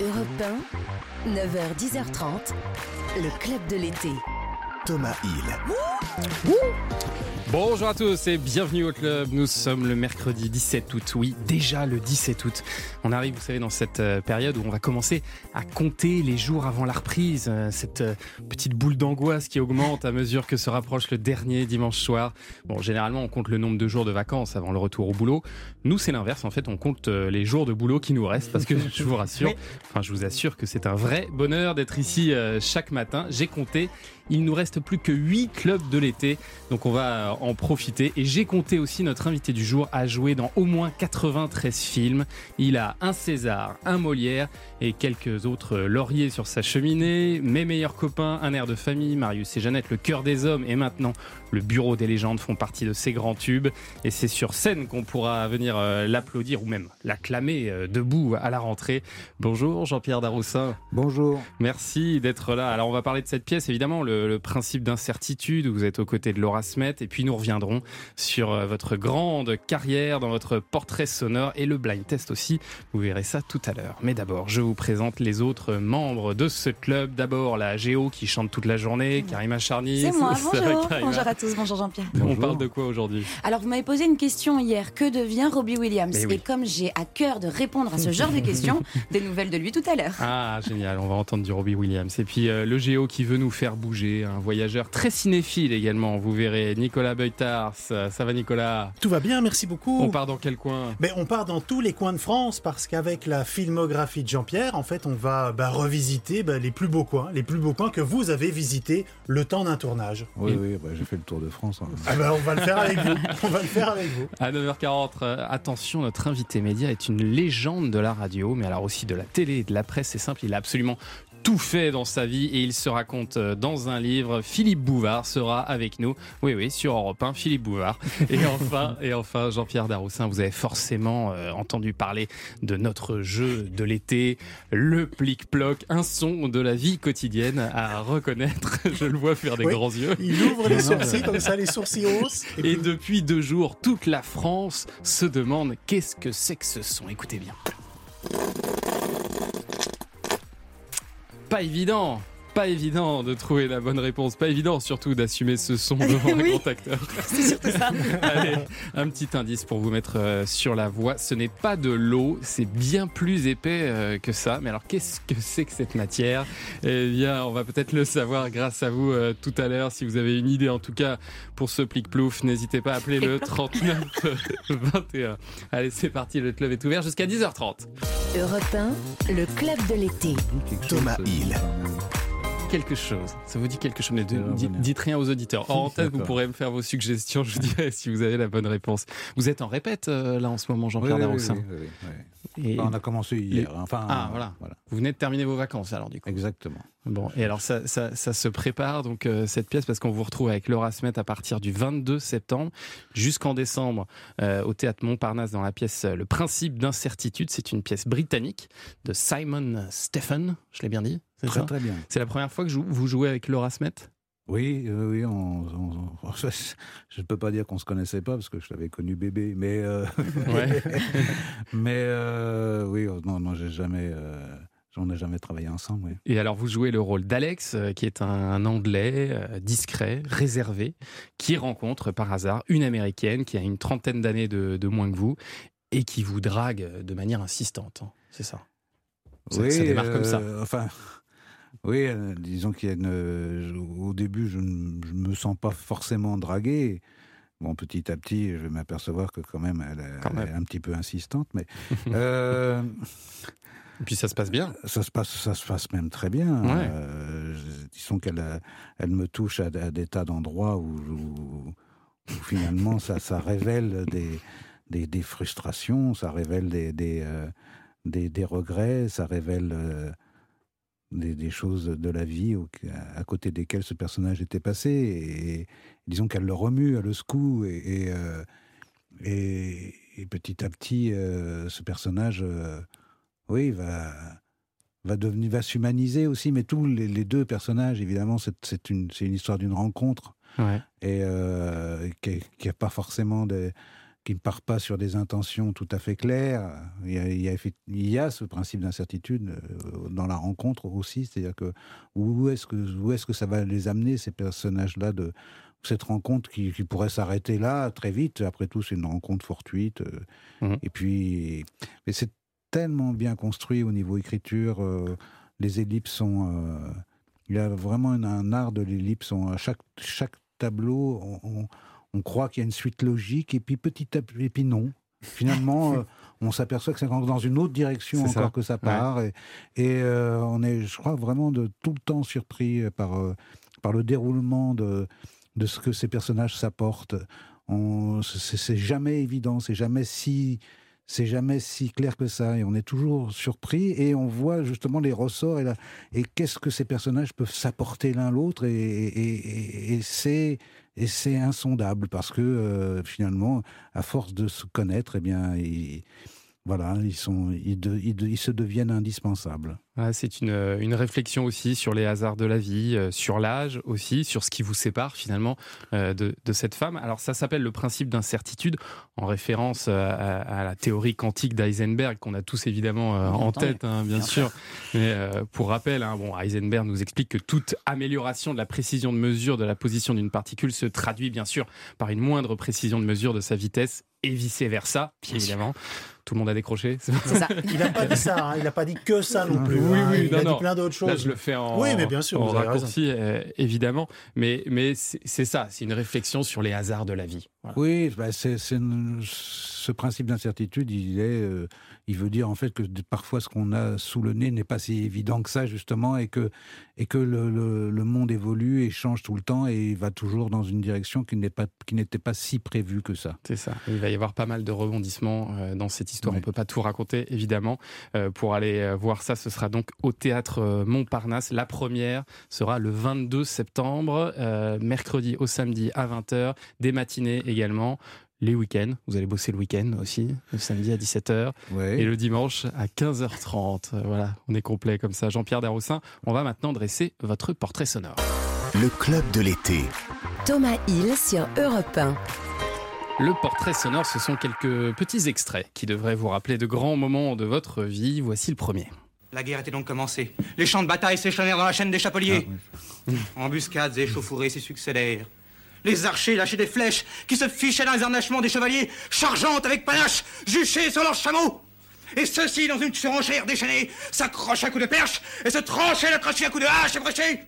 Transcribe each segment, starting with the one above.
Europe 1, 9h, 10h30, le club de l'été. Thomas Hill. Bonjour à tous et bienvenue au club. Nous sommes le mercredi 17 août. Oui, déjà le 17 août. On arrive, vous savez, dans cette euh, période où on va commencer à compter les jours avant la reprise. euh, Cette euh, petite boule d'angoisse qui augmente à mesure que se rapproche le dernier dimanche soir. Bon, généralement, on compte le nombre de jours de vacances avant le retour au boulot. Nous, c'est l'inverse. En fait, on compte les jours de boulot qui nous restent parce que je vous rassure, enfin, je vous assure que c'est un vrai bonheur d'être ici chaque matin. J'ai compté. Il nous reste plus que 8 clubs de l'été, donc on va en profiter. Et j'ai compté aussi notre invité du jour à jouer dans au moins 93 films. Il a un César, un Molière et quelques autres lauriers sur sa cheminée. Mes meilleurs copains, un air de famille, Marius et Jeannette, le cœur des hommes et maintenant le bureau des légendes font partie de ces grands tubes. Et c'est sur scène qu'on pourra venir euh, l'applaudir ou même l'acclamer euh, debout à la rentrée. Bonjour Jean-Pierre Daroussin. Bonjour. Merci d'être là. Alors on va parler de cette pièce, évidemment, le, le principe d'incertitude, où vous êtes aux côtés de Laura Smet, et puis nous reviendrons sur euh, votre grande carrière dans votre portrait sonore et le blind test aussi. Vous verrez ça tout à l'heure. Mais d'abord, je vous présente les autres membres de ce club. D'abord, la Géo qui chante toute la journée, Karima Charny. C'est moi, bonjour. Karima Bonjour à tous, bonjour Jean-Pierre. On parle de quoi aujourd'hui? Alors, vous m'avez posé une question hier. Que devient Robbie Williams? Oui. Et comme j'ai à cœur de répondre à ce genre de questions, des nouvelles de lui tout à l'heure. Ah, génial, on va entendre du Robbie Williams. Et puis euh, le Géo qui veut nous faire bouger, un voyageur très cinéphile également, vous verrez, Nicolas Beutars. Ça ça va Nicolas? Tout va bien, merci beaucoup. On part dans quel coin? Mais on part dans tous les coins de France parce qu'avec la filmographie de Jean-Pierre, en fait, on va bah, revisiter bah, les plus beaux coins, les plus beaux coins que vous avez visités le temps d'un tournage. Oui, Et- oui, bah, j'ai fait le tour de France. hein. Ah bah, on va le faire avec vous. On va le faire avec vous. À 9h40, euh, attention, notre invité média est une légende de la radio, mais alors aussi de la télé et de la presse. C'est simple, il a absolument tout fait dans sa vie et il se raconte euh, dans un livre. Philippe Bouvard sera avec nous. Oui, oui, sur Europe 1, Philippe Bouvard. Et enfin, et enfin Jean-Pierre Daroussin, vous avez forcément euh, entendu parler de notre jeu de l'été, le plic-ploc, un son de la vie quotidienne à reconnaître. Je le vois faire des Oui. grands yeux. Il ouvre les sourcils comme ça, les sourcils hausses. Et Et puis- depuis deux jours, toute la France se demande qu'est-ce que c'est que ce son. Écoutez bien. Pas évident, pas évident de trouver la bonne réponse. Pas évident surtout d'assumer ce son devant un Oui. grand acteur. C'est surtout ça. Allez, un petit indice pour vous mettre euh, sur la voie. Ce n'est pas de l'eau, c'est bien plus épais euh, que ça. Mais alors, qu'est-ce que c'est que cette matière? Eh bien, on va peut-être le savoir grâce à vous euh, tout à l'heure. Si vous avez une idée, en tout cas, pour ce plic plouf, n'hésitez pas à appeler le 39 21. Allez, c'est parti. Le club est ouvert jusqu'à 10h30. Europe 1, le club de l'été. Thomas Hill. Quelque chose. Ça vous dit quelque chose, mais de- dites, rien aux auditeurs. En tête, vous pourrez me faire vos suggestions. Je vous dirai si vous avez la bonne réponse. Vous êtes en répète euh, là en ce moment, Jean-Pierre oui, oui, oui. Et Enfin, on a commencé hier. Enfin, Ah, voilà. Vous venez de terminer vos vacances alors du coup. Exactement. Bon, et alors ça, ça, ça se prépare donc euh, cette pièce parce qu'on vous retrouve avec Laura Smet à partir du 22 septembre jusqu'en décembre euh, au théâtre Montparnasse dans la pièce Le principe d'incertitude. C'est une pièce britannique de Simon Stephen, je l'ai bien dit, Très, ça très bien. C'est la première fois que vous jouez avec Laura Smet? Oui, oui, on, on- on- je ne peux pas dire qu'on se connaissait pas parce que je l'avais connu bébé, mais euh, Ouais. mais euh, oui, oh, non, non, j'ai jamais, euh, on n'a jamais travaillé ensemble. Oui. Et alors vous jouez le rôle d'Alex, euh, qui est un, Anglais discret, réservé, qui rencontre par hasard une Américaine qui a une trentaine d'années de, de moins que vous et qui vous drague de manière insistante. hein. C'est ça? Ça- ça démarre comme ça. Enfin, oui, euh, disons qu'il y a une. euh, au début, je ne je me sens pas forcément dragué. Bon, petit à petit, je vais m'apercevoir que quand même, elle, est- Quand elle même. est un petit peu insistante, mais euh, Et puis ça se passe bien. ça se passe, ça se passe même très bien. Ouais. Disons qu'elle, elle me touche à, à des tas d'endroits où, où- où finalement ça, ça révèle des, des, des frustrations, ça révèle des, des, des, des regrets, ça révèle des, des choses de la vie au- à côté desquelles ce personnage était passé. Et, disons qu'elle le remue, elle le secoue, et, et, euh, et- et petit à petit, euh, ce personnage, euh, oui, va va devenir va s'humaniser aussi mais tous les, les deux personnages évidemment c'est une c'est une histoire d'une rencontre Ouais. et qui n'a pas forcément des qui ne part pas sur des intentions tout à fait claires. Il y a, il y a, il y a ce principe d'incertitude euh, dans la rencontre aussi, c'est-à-dire que où est-ce que où est-ce que ça va les amener ces personnages-là de cette rencontre qui, qui pourrait s'arrêter là très vite? Après tout, c'est une rencontre fortuite. euh, Mhm. Et puis, mais c'est tellement bien construit au niveau écriture. euh, les ellipses sont. euh, il y a vraiment un, un art de l'ellipse. On- chaque, chaque tableau, on, on- on croit qu'il y a une suite logique, et puis petit à petit, et puis non. Finalement, euh, on s'aperçoit que c'est dans une autre direction ça. encore que ça part. Et, et, euh, on est, je crois, vraiment de tout le temps surpris par, euh, par le déroulement de, de ce que ces personnages s'apportent. C'est jamais évident, c'est jamais si c'est jamais si clair que ça et on est toujours surpris et on voit justement les ressorts et, et qu'est-ce que ces personnages peuvent s'apporter l'un l'autre et, c'est et c'est insondable parce que euh, finalement à force de se connaître eh bien voilà ils sont ils, de- ils de- ils se deviennent indispensables Ouais, c'est une, euh, une réflexion aussi sur les hasards de la vie, euh, sur l'âge aussi, sur ce qui vous sépare finalement euh, de, de cette femme. Alors ça s'appelle le principe d'incertitude, en référence à, à la théorie quantique d'Heisenberg, qu'on a tous évidemment euh, en tête, hein, bien, Bien sûr. Mais euh, pour rappel, hein, bon, Heisenberg nous explique que toute amélioration de la précision de mesure de la position d'une particule se traduit bien sûr par une moindre précision de mesure de sa vitesse et vice-versa, Bien sûr. Tout le monde a décroché. c'est C'est ça. Il n'a pas dit ça, hein, il n'a pas dit que ça non plus. Oui, hein, oui, il non, a non. dit plein d'autres choses. Là, je le fais en, Oui, mais bien sûr, en raccourci, euh, évidemment. Mais, mais c'est ça, c'est une réflexion sur les hasards de la vie. Voilà. Oui, bah, une- ce principe d'incertitude, il est, euh, il veut dire en fait que parfois ce qu'on a sous le nez n'est pas si évident que ça justement, et que et que le, le- le monde évolue et change tout le temps et va toujours dans une direction qui n'est pas qui n'était pas si prévue que ça. C'est ça. Il va y avoir pas mal de rebondissements euh, dans cette histoire. Oui. On peut pas tout raconter, évidemment. Euh, pour aller euh, voir ça, ce sera donc au théâtre euh, Montparnasse. La première sera le 22 septembre, euh, mercredi au samedi à 20h, des matinées également. Les week-ends, vous allez bosser le week-end aussi, le samedi à 17h. Ouais. Et le dimanche à 15h30. Euh, Voilà, on est complet comme ça. Jean-Pierre Darroussin, on va maintenant dresser votre portrait sonore. Le club de l'été. Thomas Hill sur Europe 1. Le portrait sonore, ce sont quelques petits extraits qui devraient vous rappeler de grands moments de votre vie. Voici le premier. La guerre était donc commencée. Les champs de bataille s'échelonnèrent dans la chaîne des chapeliers. Embuscades et échauffourées s'y succédèrent. Les archers lâchaient des flèches qui se fichaient dans les harnachements des chevaliers, chargeant avec panache, juchés sur leurs chameaux. Et ceux-ci, dans une surenchère déchaînée, s'accrochaient à coups de perche et se tranchaient le crochet à coups de hache et bréchés.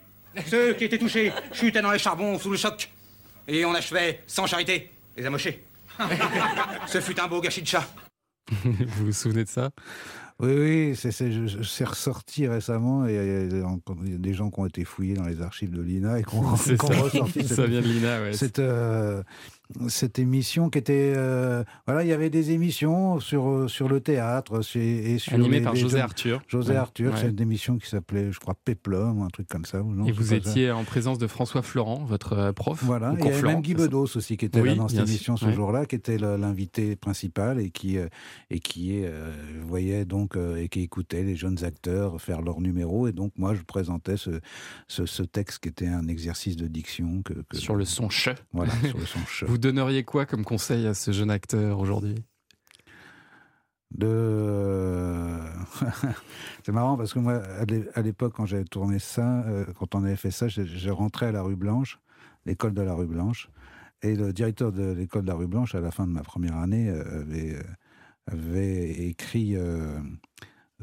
Ceux qui étaient touchés chutaient dans les charbons sous le choc. Et on achevait, sans charité, les amochés. Ce fut un beau gâchis de chat. vous vous souvenez de ça? Oui, oui, c'est, ressorti récemment et il y, a- y des gens qui ont été fouillés dans les archives de l'INA et qui ont, ressorti cette, Ça vient de Lina, ouais. cette, euh, cette émission qui était... euh, voilà, il y avait des émissions sur, euh, sur le théâtre et sur Animé les- par les José jeunes- Arthur. José Ouais. Arthur, Ouais. c'est une émission qui s'appelait, je crois, Péplum, un truc comme ça. ou non, Et vous ça étiez en présence de François Florent, votre euh, prof. Voilà, au il y avait même Guy Bedos aussi qui était Oui, là dans cette émission ce ouais. jour-là, qui était l'invité principal et qui, euh, et qui euh, voyait donc et qui écoutait les jeunes acteurs faire leur numéro. Et donc moi, je présentais ce, ce, ce texte qui était un exercice de diction. Que, que- Sur le son che. Voilà, sur le son che. Vous donneriez quoi comme conseil à ce jeune acteur aujourd'hui? De c'est marrant parce que moi à l'é- à l'époque quand j'avais tourné ça euh, quand on avait fait ça je, rentrais à la rue Blanche l'école de la rue Blanche et le directeur de l'école de la rue Blanche à la fin de ma première année euh, avait euh, écrit euh,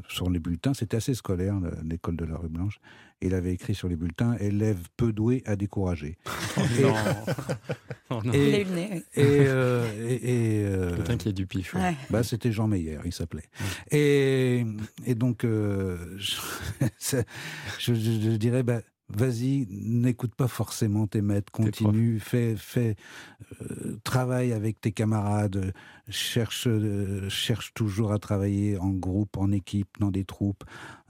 sur les bulletins c'était assez scolaire le- l'école de la rue Blanche et il avait écrit sur les bulletins élève peu doué à décourager Non. Oh non. Et- Il a eu le nez. oui. et, euh, et, et, euh, Quelqu'un qui a du pif. ouais. Ouais. bah, c'était Jean Meyer, il s'appelait. Et, et donc, euh, je- je- je dirais, bah, vas-y, n'écoute pas forcément tes maîtres, continue, fais, fais euh, travaille avec tes camarades, cherche, euh, cherche toujours à travailler en groupe, en équipe, dans des troupes.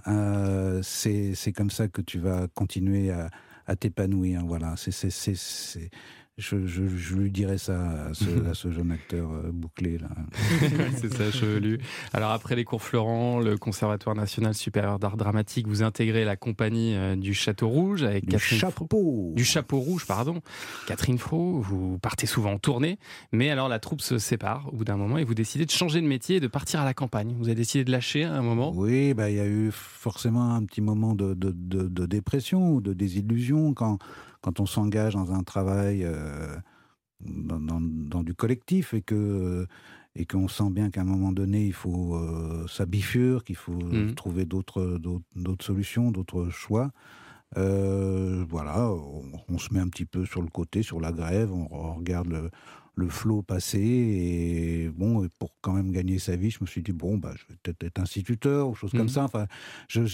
Euh, c'est c'est comme ça que tu vas continuer à, à t'épanouir. Voilà, c'est- je, je, je lui dirais ça à ce, à ce jeune acteur euh, bouclé là. c'est ça, chevelu. Alors après les cours Florent, le Conservatoire national supérieur d'art dramatique, vous intégrez la compagnie euh, du Château Rouge avec Du Catherine Fro- chapeau. du Chapeau Rouge, pardon. Catherine Fro, vous partez souvent en tournée, mais alors la troupe se sépare au bout d'un moment et vous décidez de changer de métier et de partir à la campagne. Vous avez décidé de lâcher à un moment. Oui, bah, il y a eu forcément un petit moment de, de, de, de dépression ou de désillusion quand, quand on s'engage dans un travail euh, dans, dans, dans du collectif et que et qu'on sent bien qu'à un moment donné, il faut euh, qu'il faut Mhm. trouver d'autres solutions, d'autres choix. Euh, voilà, on, on se met un petit peu sur le côté, sur la grève, on, on regarde le, le flot passer et bon, pour quand même gagner sa vie, je me suis dit bon, bah, je vais peut-être être instituteur ou chose comme ça. Enfin, je,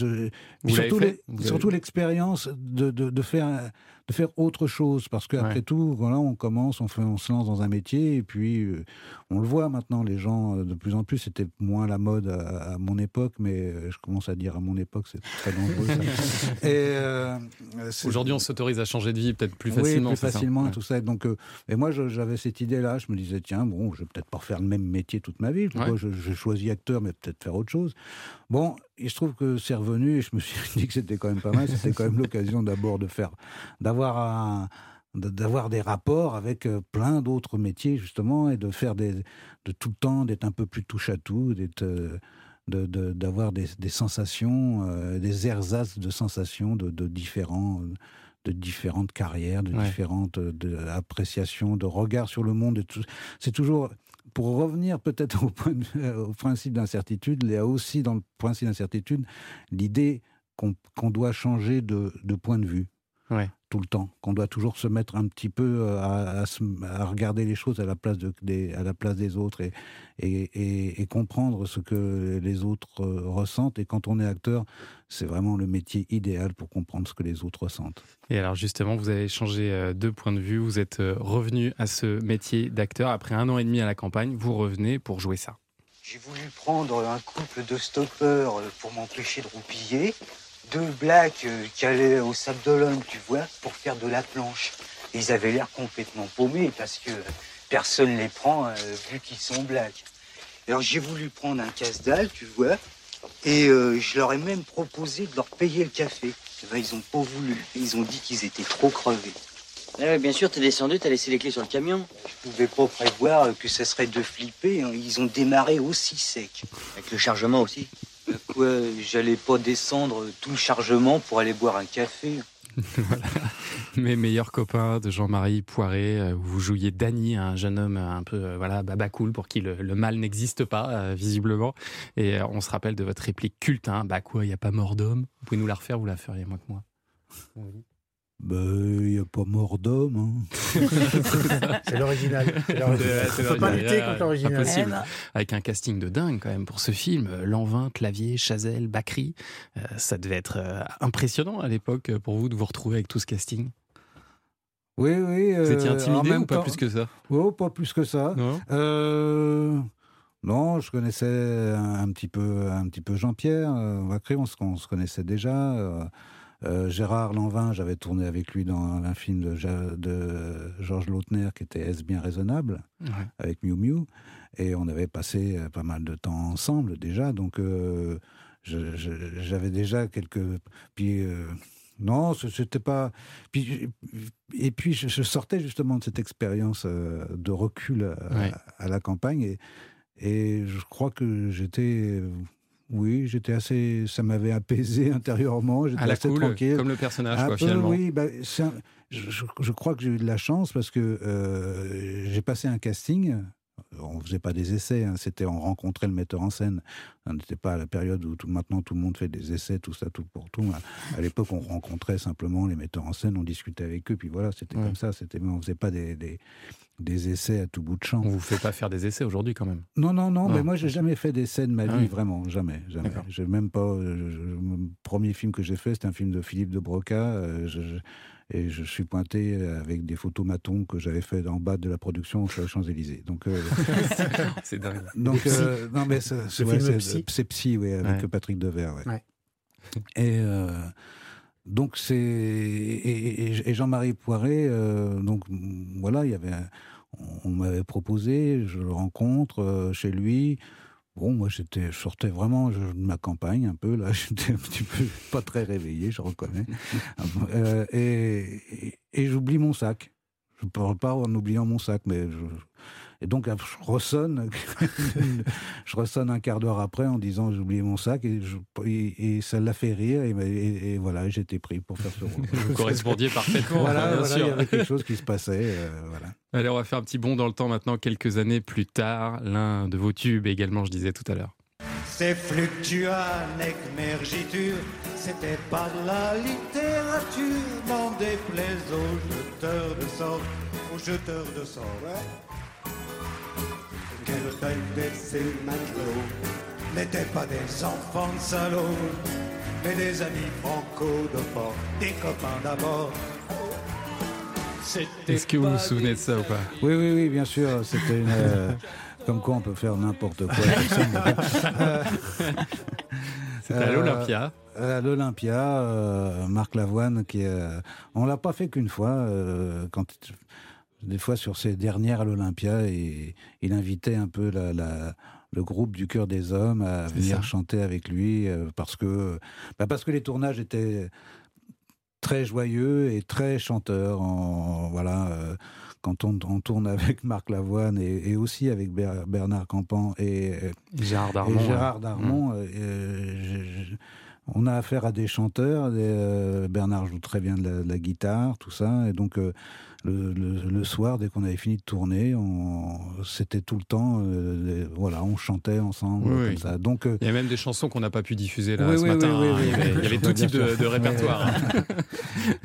surtout l'expérience de, de, de faire de faire autre chose parce qu'après Ouais. tout, voilà, on commence, on fait, on se lance dans un métier et puis euh, on le voit maintenant, les gens euh, de plus en plus, c'était moins la mode à, à mon époque, mais euh, je commence à dire à mon époque, c'est très dangereux. ça. et euh, Aujourd'hui, on s'autorise à changer de vie peut-être plus oui, facilement. plus ça facilement, Ouais. tout ça. Donc, euh, et moi, j'avais cette idée-là. Je me disais, tiens, bon, je vais peut-être pas refaire le même métier toute ma vie. Pourquoi Ouais. je, je choisis acteur, mais peut-être faire autre chose. Bon, il se trouve que c'est revenu et je me suis dit que c'était quand même pas mal. C'était quand même l'occasion d'abord de faire, d'avoir un d'avoir des rapports avec euh, plein d'autres métiers justement et de faire des de tout le temps d'être un peu plus touche à tout d'être euh, de- de- d'avoir des, des sensations euh, des ersatz de sensations de, de différents de différentes carrières de Ouais. différentes euh, appréciations de regards sur le monde c'est toujours pour revenir peut-être de- au principe d'incertitude, il y a aussi dans le principe d'incertitude l'idée qu'on doit changer de point de vue Ouais. tout le temps, qu'on doit toujours se mettre un petit peu euh, à, à se- à regarder les choses à la place, de, des, à la place des autres et, et, et- et comprendre ce que les autres euh, ressentent. Et quand on est acteur, c'est vraiment le métier idéal pour comprendre ce que les autres ressentent. Et alors justement, vous avez changé euh, de point de vue, vous êtes revenu à ce métier d'acteur. Après un an et demi à la campagne, vous revenez pour jouer ça. J'ai voulu prendre un couple de stoppeurs pour m'empêcher de roupiller, deux blacks euh, qui allaient au Sable d'Olonne, tu vois, pour faire de la planche. Ils avaient l'air complètement paumés parce que personne les prend euh, vu qu'ils sont blacks. Alors j'ai voulu prendre un casse-dalle, tu vois, et euh, je leur ai même proposé de leur payer le café. Ben, ils ont pas voulu. Ils ont dit qu'ils étaient trop crevés. Ah ouais, bien sûr, t'es descendu, t'as laissé les clés sur le camion. Je pouvais pas prévoir que ça serait de flipper. hein. Ils ont démarré aussi sec. Avec le chargement aussi. Quoi, j'allais pas descendre tout le chargement pour aller boire un café. Mes meilleurs copains de Jean-Marie Poiré, euh, où vous jouiez Danny, un jeune homme un peu euh, voilà baba cool pour qui le, le mal n'existe pas euh, visiblement. Et on se rappelle de votre réplique culte, hein, bah quoi, il y a pas mort d'homme? Vous pouvez nous la refaire, vous la feriez moins que moi. Il n'y a pas mort d'homme. hein. C'est l'original. On peut pas lutter contre l'original. Impossible. Eh ben, Avec un casting de dingue quand même pour ce film. Euh, Lanvin, Clavier, Chazelle, Bacry. Euh, ça devait être euh, impressionnant à l'époque euh, pour vous de vous retrouver avec tout ce casting. Oui, oui. Vous étiez euh, intimidé même ou pas temps- plus que ça? Oh, pas plus que ça. Non Euh, non, je connaissais un, un petit peu, un petit peu Jean-Pierre euh, Vacré, on, se- on se connaissait déjà. Euh, Gérard Lanvin, j'avais tourné avec lui dans un film de, Ja- de Georges Lautner qui était Est-ce bien raisonnable Ouais. avec Miu Miu et on avait passé euh, pas mal de temps ensemble déjà, donc euh, j'avais déjà quelques puis. euh, non, ce- c'était pas. Puis, et puis, je, je sortais justement de cette expérience de recul à, Ouais. à la campagne et, et je crois que j'étais. Oui, j'étais assez. Ça m'avait apaisé intérieurement. J'étais assez cool, tranquille. comme le personnage, Un quoi, peu, finalement. Oui, bah, un- je, je- je crois que j'ai eu de la chance parce que euh, j'ai passé un casting. On faisait pas des essais, hein, c'était on rencontrait le metteur en scène. On n'était pas à la période où tout, maintenant tout le monde fait des essais, tout ça, tout pour tout. À, à l'époque, on rencontrait simplement les metteurs en scène, on discutait avec eux, puis voilà, c'était Ouais. comme ça. C'était, mais on faisait pas des, des, des essais à tout bout de champ. On vous fait pas faire des essais aujourd'hui quand même. Non, non, non, Ah. mais moi, j'ai jamais fait d'essai de ma Ah vie, oui. vraiment, jamais, jamais. J'ai même pas. je- je- le premier film que j'ai fait, c'était un film de Philippe de Broca, euh, je- je- et je suis pointé avec des photomatons que j'avais fait en bas de la production sur les Champs Élysées. Donc, euh, C'est dingue. donc, euh, non, mais c'est c'est- ouais, film c'est- Psy. c'est Psy, oui, avec Ouais. Patrick Devers. ouais. Ouais. Et euh, donc c'est et, Jean-Marie Poiré, euh, donc voilà, il y avait, on m'avait proposé, je le rencontre euh, chez lui. Bon, moi j'étais, je sortais vraiment de ma campagne un peu là, j'étais un petit peu pas très réveillé, je reconnais. Euh, et j'oublie mon sac. Je parle pas en oubliant mon sac, mais je, et donc je ressonne, je ressonne un quart d'heure après en disant j'ai oublié mon sac et, je- et- et ça l'a fait rire et, et- et voilà j'étais pris pour faire ce rôle. Vous correspondiez parfaitement. voilà, bien voilà, sûr. il y avait quelque chose qui se passait. euh, voilà. Allez, on va faire un petit bond dans le temps maintenant, quelques années plus tard. L'un de vos tubes également, je disais tout à l'heure. C'est fluctuant mergiture, c'était pas de la littérature, n'en déplaise aux jeteurs de aux jeteurs de sorts. ouais. Quelle taille de ces matelots n'étaient pas des enfants de salauds, mais des amis franco de port, des copains d'abord. Est-ce que vous vous souvenez de ça ou pas? Oui, oui, oui, bien sûr. C'était une. euh, comme quoi on peut faire n'importe quoi. Euh, C'était à euh, l'Olympia. À l'Olympia, euh, Marc Lavoine, qui euh, on l'a pas fait qu'une fois. euh, quand des fois sur ses dernières à l'Olympia, et il invitait un peu la, la- le groupe du cœur des hommes à venir ça. chanter avec lui euh, parce que bah, parce que les tournages étaient très joyeux et très chanteurs. En, voilà. euh, quand on, on tourne avec Marc Lavoine et, et aussi avec Ber- Bernard Campan et, Gérard et Darmon. Ouais. Darmon, euh, je- je- on a affaire à des chanteurs. des, euh, Bernard joue très bien de la, de la guitare, tout ça. Et donc, le, le- le soir, dès qu'on avait fini de tourner, c'était tout le temps, euh, les- voilà, on chantait ensemble, Oui, comme oui. ça. Donc, euh, Il y a même des chansons qu'on n'a pas pu diffuser là Oui, ce matin. oui, hein. oui, il y avait, il y avait tout type de, répertoire.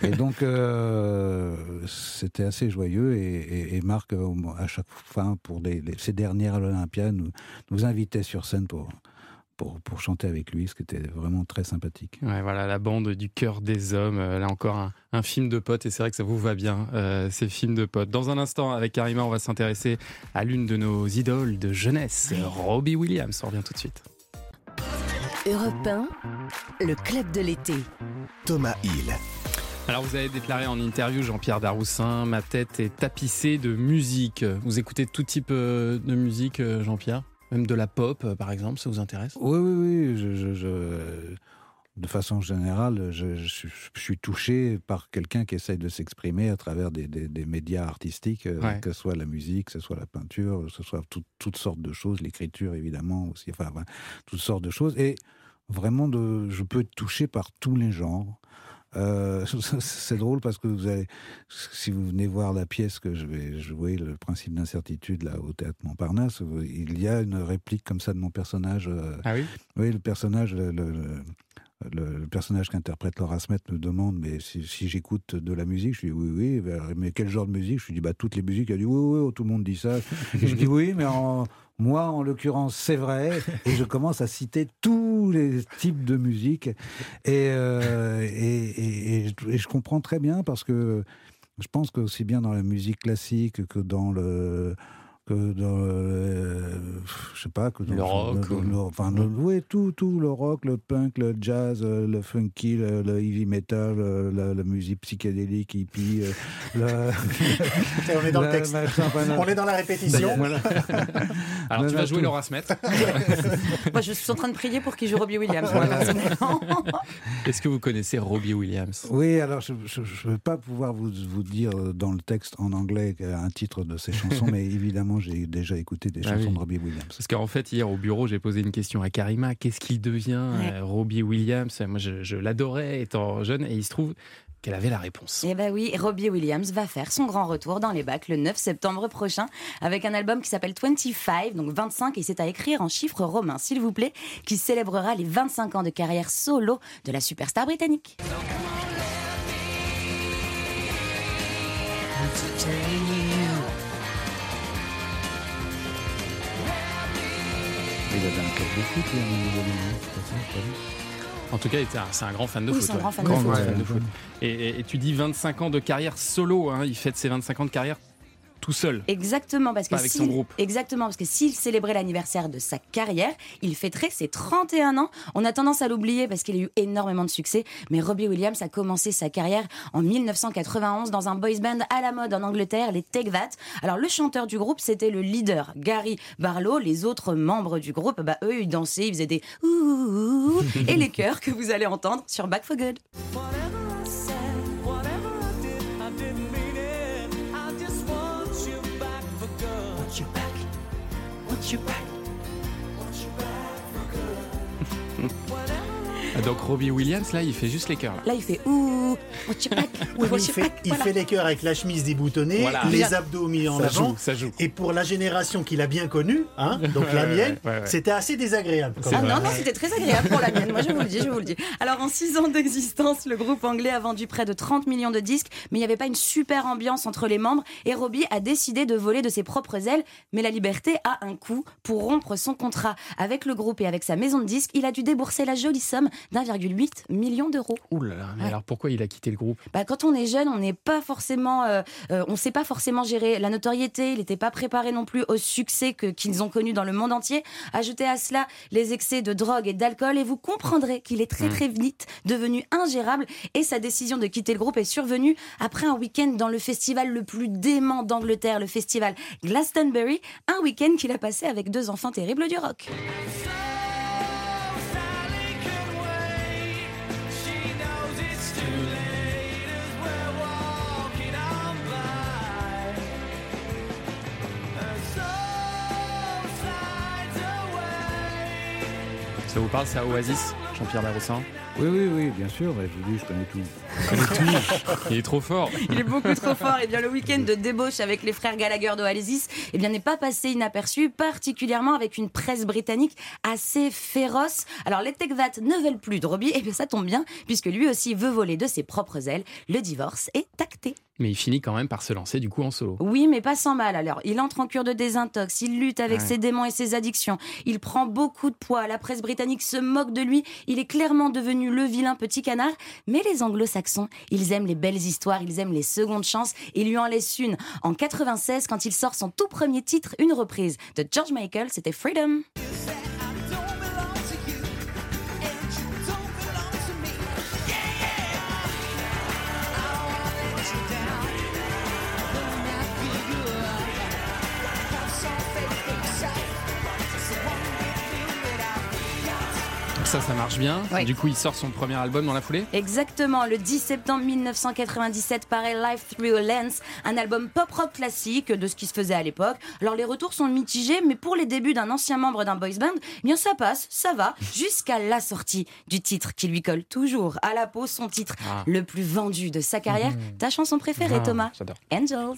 Et donc, euh, c'était assez joyeux. Et, et- et Marc, à chaque fois, pour les, les- ces dernières à l'Olympia, nous, nous invitait sur scène pour, pour, pour chanter avec lui, ce qui était vraiment très sympathique. Ouais, voilà, la bande du cœur des hommes. euh, là encore, un, un film de potes. Et c'est vrai que ça vous va bien, euh, ces films de potes. Dans un instant, avec Karima, on va s'intéresser à l'une de nos idoles de jeunesse, Robbie Williams. On revient tout de suite. Europe 1, le club de l'été. Thomas Hill. Alors, vous avez déclaré en interview, Jean-Pierre Daroussin, ma tête est tapissée de musique. Vous écoutez tout type euh, de musique, Jean-Pierre? Même de la pop, euh, par exemple, ça vous intéresse? Oui, oui, oui. Je, je- je- de façon générale, je, suis- touché par quelqu'un qui essaye de s'exprimer à travers des, des- des médias artistiques, euh, Ouais. que ce soit la musique, que ce soit la peinture, que ce soit tout- toutes sortes de choses, l'écriture évidemment aussi, enfin, toutes sortes de choses. Et vraiment, de, je peux être touché par tous les genres. Euh, c'est drôle parce que vous si vous venez voir la pièce que je vais jouer, le principe d'incertitude là au théâtre Montparnasse, il y a une réplique comme ça de mon personnage. euh, Ah oui? oui, le personnage, le, le- le- personnage qu'interprète Laura Smet me demande mais si, j'écoute de la musique, je dis oui, oui, mais quel genre de musique? Je lui dis bah toutes les musiques. Elle dit oui, oui, tout le monde dit ça. Et je dis oui, mais moi, en l'occurrence, c'est vrai. Et je commence à citer tous les types de musique. Et, euh, et, et- et je comprends très bien parce que je pense que aussi bien dans la musique classique que dans le que dans le, je sais pas que dans Le rock, le- ou- le- enfin le- oui tout tout le rock le punk le jazz euh, le funky le, le heavy metal euh, la, la musique psychédélique hippie euh, le- on est dans le la- texte. machin. On est dans la répétition. Voilà. Alors, tu vas jouer tout. Laura Smet. Moi, je suis en train de prier pour qu'il joue Robbie Williams. Est-ce que vous connaissez Robbie Williams? Oui, alors je ne vais pas pouvoir vous, vous dire euh, dans le texte en anglais euh, un titre de ces chansons, mais évidemment j'ai déjà écouté des Ah chansons oui. de Robbie Williams. Parce qu'en fait, hier au bureau, j'ai posé une question à Karima. Qu'est-ce qu'il devient, Ouais. euh, Robbie Williams? Moi, je, je l'adorais étant jeune et il se trouve qu'elle avait la réponse. Eh ben oui, Robbie Williams va faire son grand retour dans les bacs le 9 septembre prochain avec un album qui s'appelle 25, donc 25, et c'est à écrire en chiffres romains, s'il vous plaît, qui célébrera les 25 ans de carrière solo de la superstar britannique. Il avait un club de foot, lui, à un moment donné, non C'est pas ça, pas lui En tout cas, il était un- c'est un grand fan de Oui, foot. c'est un ouais. grand fan de foot. fan de foot. Et, et- et tu dis 25 ans de carrière solo. hein. Il fête ses 25 ans de carrière tout seul. Exactement, parce que Pas avec s'il- son groupe. Exactement, parce que s'il célébrait l'anniversaire de sa carrière, il fêterait ses 31 ans. On a tendance à l'oublier parce qu'il a eu énormément de succès, mais Robbie Williams a commencé sa carrière en 1991 dans un boys band à la mode en Angleterre, les Take That. Alors le chanteur du groupe, c'était le leader, Gary Barlow. Les autres membres du groupe, bah eux, ils dansaient, ils faisaient des ouh, ouh, ouh et les chœurs que vous allez entendre sur Back for Good. Donc Robbie Williams, là, il fait juste les chœurs. là. Là, il fait ouh, Oui, il fait, back, il voilà. fait les chœurs avec la chemise déboutonnée, Voilà. les abdos mis en Ça avant. joue, ça joue. Et pour la génération qu'il a bien connue, hein, donc la mienne, ouais, ouais. c'était assez désagréable. Ah non, non, c'était très agréable pour la mienne, moi je vous le dis, je vous le dis. Alors en 6 ans d'existence, le groupe anglais a vendu près de 30 millions de disques, mais il n'y avait pas une super ambiance entre les membres et Robbie a décidé de voler de ses propres ailes, mais la liberté a un coût. Pour rompre son contrat avec le groupe et avec sa maison de disques, il a dû débourser la jolie somme d'1,8 million d'euros. Ouh là là, mais Ouais. alors pourquoi il a quitté le groupe? Bah, quand on est jeune, on n'est pas forcément, euh, euh, on sait pas forcément gérer la notoriété. Il n'était pas préparé non plus au succès que qu'ils ont connu dans le monde entier. Ajoutez à cela les excès de drogue et d'alcool, et vous comprendrez qu'il est très très vite devenu ingérable. Et sa décision de quitter le groupe est survenue après un week-end dans le festival le plus dément d'Angleterre, le festival Glastonbury, un week-end qu'il a passé avec deux enfants terribles du rock. Ça vous parle, ça, Oasis? Jean-Pierre Darroussin Oui, oui, oui, bien sûr. Je vous dis, je connais tout. Il est trop fort. Il est beaucoup trop fort. Et bien le week-end de débauche avec les frères Gallagher d'Oasis, eh bien n'est pas passé inaperçu, particulièrement avec une presse britannique assez féroce. Alors les Take That ne veulent plus de Robbie, et bien ça tombe bien puisque lui aussi veut voler de ses propres ailes. Le divorce est acté. Mais il finit quand même par se lancer du coup en solo. Oui, mais pas sans mal. Alors, il entre en cure de désintox, il lutte avec Ouais. ses démons et ses addictions, il prend beaucoup de poids, la presse britannique se moque de lui, il est clairement devenu le vilain petit canard, mais les anglo-saxons, ils aiment les belles histoires, ils aiment les secondes chances, et lui en laissent une. En 96, quand il sort son tout premier titre, une reprise de George Michael, c'était Freedom. Ça, marche bien. Du coup, il sort son premier album dans la foulée. Exactement, le 10 septembre 1997 paraît Life Through a Lens, un album pop-rock classique de ce qui se faisait à l'époque. Alors les retours sont mitigés, mais pour les débuts d'un ancien membre d'un boys band, eh bien ça passe, ça va, jusqu'à la sortie du titre qui lui colle toujours à la peau, son titre Ah. le plus vendu de sa carrière. Ta chanson préférée, Ah, Thomas J'adore. Angels.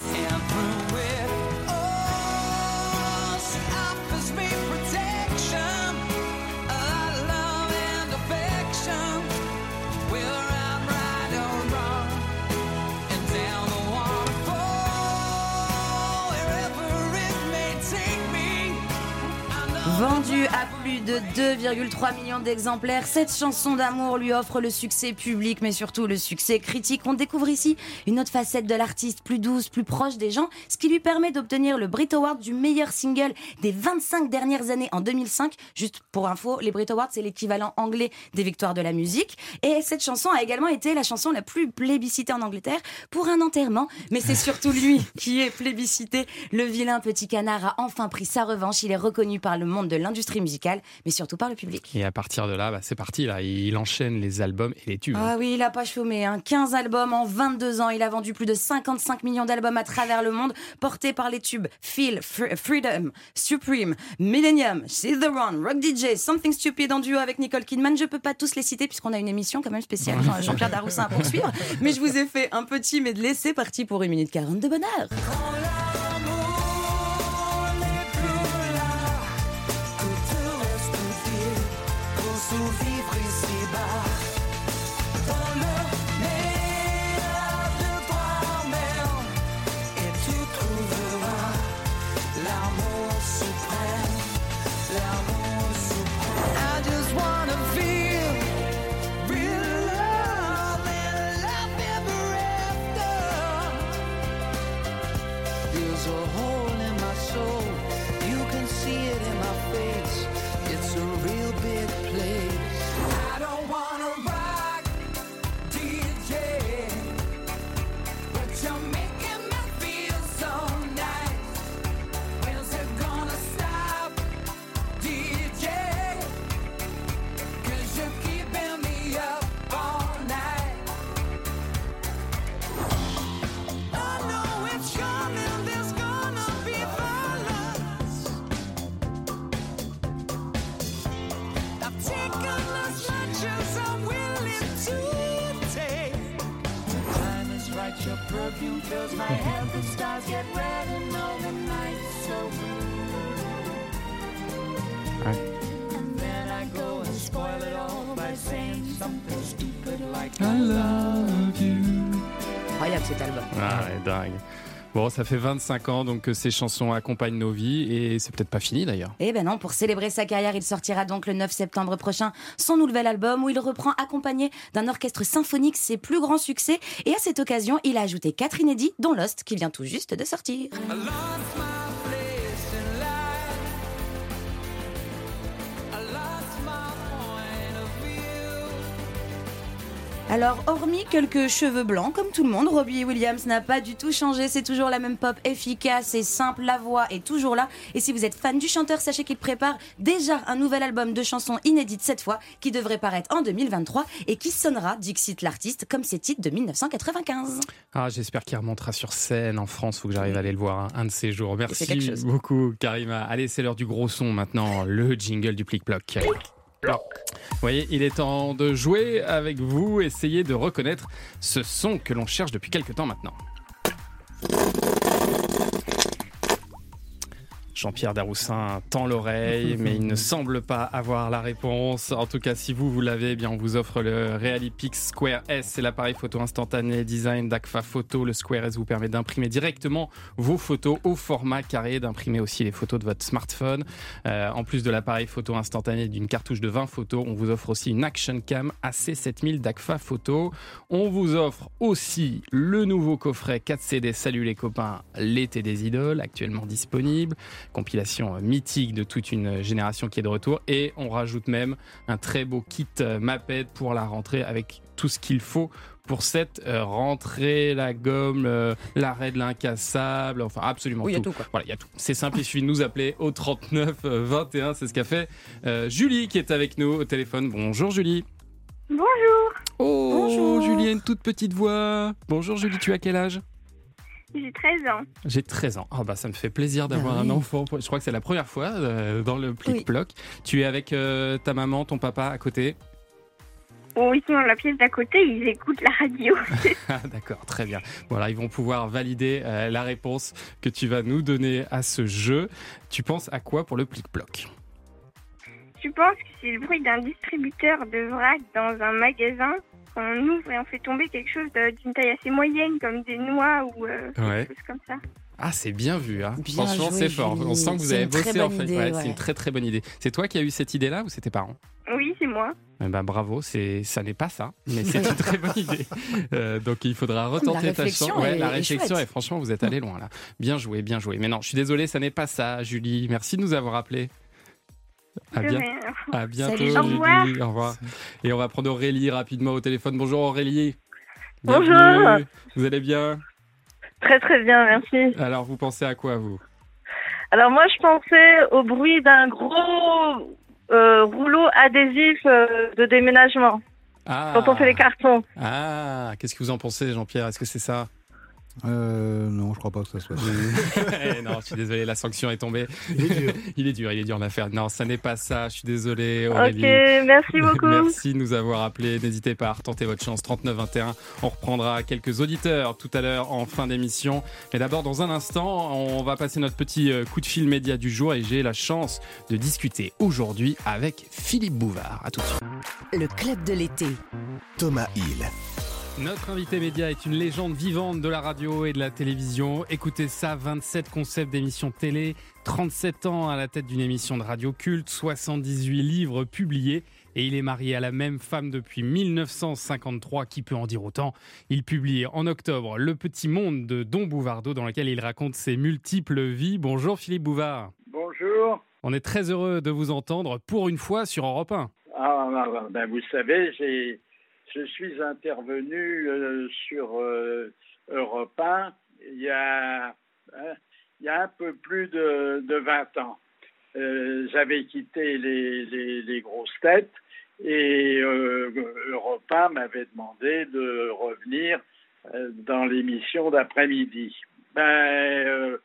Vendue à plus de 2,3 millions d'exemplaires, cette chanson d'amour lui offre le succès public, mais surtout le succès critique. On découvre ici une autre facette de l'artiste, plus douce, plus proche des gens, ce qui lui permet d'obtenir le Brit Award du meilleur single des 25 dernières années en 2005. Juste pour info, les Brit Awards, c'est l'équivalent anglais des victoires de la musique. Et cette chanson a également été la chanson la plus plébiscitée en Angleterre pour un enterrement. Mais c'est surtout lui qui est plébiscité. Le vilain petit canard a enfin pris sa revanche. Il est reconnu par le monde de l'industrie musicale, mais surtout par le public. Et à partir de là, bah, c'est parti. Là, il enchaîne les albums et les tubes. Ah oui, il a pas chômé. Hein. 15 albums en 22 ans. Il a vendu plus de 55 millions d'albums à travers le monde, portés par les tubes Feel, Fr- Freedom, Supreme, Millennium, See the Run, Rock DJ, Something Stupid en duo avec Nicole Kidman. Je peux pas tous les citer puisqu'on a une émission quand même spéciale Jean- Jean-Pierre Daroussin à poursuivre. Mais je vous ai fait un petit medley. C'est parti pour une minute 40 de bonheur. Here's all dingue. Bon, ça fait 25 ans donc que ces chansons accompagnent nos vies et c'est peut-être pas fini d'ailleurs. Eh ben non, pour célébrer sa carrière, il sortira donc le 9 septembre prochain son nouvel album où il reprend accompagné d'un orchestre symphonique ses plus grands succès. Et à cette occasion, il a ajouté quatre inédits, dont Lost, qui vient tout juste de sortir. Alors, hormis quelques cheveux blancs, comme tout le monde, Robbie Williams n'a pas du tout changé. C'est toujours la même pop efficace et simple. La voix est toujours là. Et si vous êtes fan du chanteur, sachez qu'il prépare déjà un nouvel album de chansons inédites cette fois, qui devrait paraître en 2023 et qui sonnera, Dixit l'artiste, comme ses titres de 1995. Ah, j'espère qu'il remontera sur scène en France. Faut que j'arrive à aller le voir hein, un de ces jours. Merci beaucoup, Karima. Allez, c'est l'heure du gros son maintenant. Le jingle du plic-ploc. Ploc. Vous voyez, il est temps de jouer avec vous. Essayez de reconnaître ce son que l'on cherche depuis quelques temps maintenant. Jean-Pierre Daroussin tend l'oreille, mais il ne semble pas avoir la réponse. En tout cas, si vous, vous l'avez, eh bien, on vous offre le Realipix Square S. C'est l'appareil photo instantané design d'Agfa Photo. Le Square S vous permet d'imprimer directement vos photos au format carré, d'imprimer aussi les photos de votre smartphone. Euh, en plus de l'appareil photo instantané d'une cartouche de 20 photos, on vous offre aussi une Action Cam AC7000 d'Agfa Photo. On vous offre aussi le nouveau coffret 4 CD Salut les copains, l'été des idoles, actuellement disponible compilation euh, mythique de toute une génération qui est de retour. Et on rajoute même un très beau kit euh, Maped pour la rentrée avec tout ce qu'il faut pour cette euh, rentrée, la gomme, euh, l'arrêt de l'incassable, enfin absolument Oui, il y a tout. quoi. Voilà, il y a tout. C'est simple, il suffit de nous appeler au 39 euh, 21, c'est ce qu'a fait euh, Julie qui est avec nous au téléphone. Bonjour Julie. Bonjour, Oh, Bonjour. Julie a une toute petite voix. Bonjour Julie, tu as quel âge? J'ai 13 ans. J'ai 13 ans. Ah bah ça me fait plaisir d'avoir Ah oui. un enfant. Je crois que c'est la première fois euh, dans le plic-ploc. Tu es avec euh, ta maman, ton papa à côté? Bon, ils sont dans la pièce d'à côté, ils écoutent la radio. Ah, D'accord, très bien. Voilà, ils vont pouvoir valider euh, la réponse que tu vas nous donner à ce jeu. Tu penses à quoi pour le plic-ploc? Je pense que c'est le bruit d'un distributeur de vrac dans un magasin. On ouvre et on fait tomber quelque chose d'une taille assez moyenne, comme des noix ou euh, Ouais. quelque chose comme ça. Ah, c'est bien vu. Hein. Bien Franchement, c'est fort. Julie. On sent que vous C'est avez bossé en fait. idée, Ouais, ouais. C'est une très très bonne idée. C'est toi qui as eu cette idée-là ou c'est tes parents? Oui, c'est moi. Eh ben, bravo, c'est ça n'est pas ça, mais c'est une très bonne idée. Euh, donc il faudra retenter ta chance. Ouais, la réflexion et franchement vous êtes allé loin là. Bien joué, bien joué. Mais non, je suis désolé, ça n'est pas ça, Julie. Merci de nous avoir appelé. À, bien- à bientôt, Salut, Au revoir. Au revoir. Et on va prendre Aurélie rapidement au téléphone. Bonjour Aurélie. Bonjour. Bienvenue. Vous allez bien? Très très bien, merci. Alors vous pensez à quoi vous? Alors moi je pensais au bruit d'un gros euh, rouleau adhésif euh, de déménagement Ah. quand on fait les cartons. Ah, qu'est-ce que vous en pensez, Jean-Pierre? Est-ce que c'est ça? Euh, non, je crois pas que ça soit. Eh non, je suis désolé, la sanction est tombée. Il est dur. il est dur, il est dur l'affaire. Non, ça n'est pas ça. Je suis désolé, Ok, merci beaucoup. Merci de nous avoir appelés. N'hésitez pas à retenter votre chance. 39-21. On reprendra quelques auditeurs tout à l'heure en fin d'émission. Mais d'abord, dans un instant, on va passer notre petit euh, coup de fil média du jour et j'ai la chance de discuter aujourd'hui avec Philippe Bouvard. À tout de suite. Le club de l'été. Thomas Hill. Notre invité média est une légende vivante de la radio et de la télévision. Écoutez ça, 27 concepts d'émissions télé, 37 ans à la tête d'une émission de radio culte, 78 livres publiés et il est marié à la même femme depuis 1953, qui peut en dire autant? Il publie en octobre Le Petit Monde de Don Bouvardeau dans lequel il raconte ses multiples vies. Bonjour Philippe Bouvard. Bonjour. On est très heureux de vous entendre pour une fois sur Europe 1. Ah, ben, vous savez, j'ai, je suis intervenu euh, sur euh, Europe 1 il y, a, hein, il y a un peu plus de, de 20 ans. Euh, j'avais quitté les, grosses têtes et euh, Europe 1 m'avait demandé de revenir dans l'émission d'après-midi. Ben,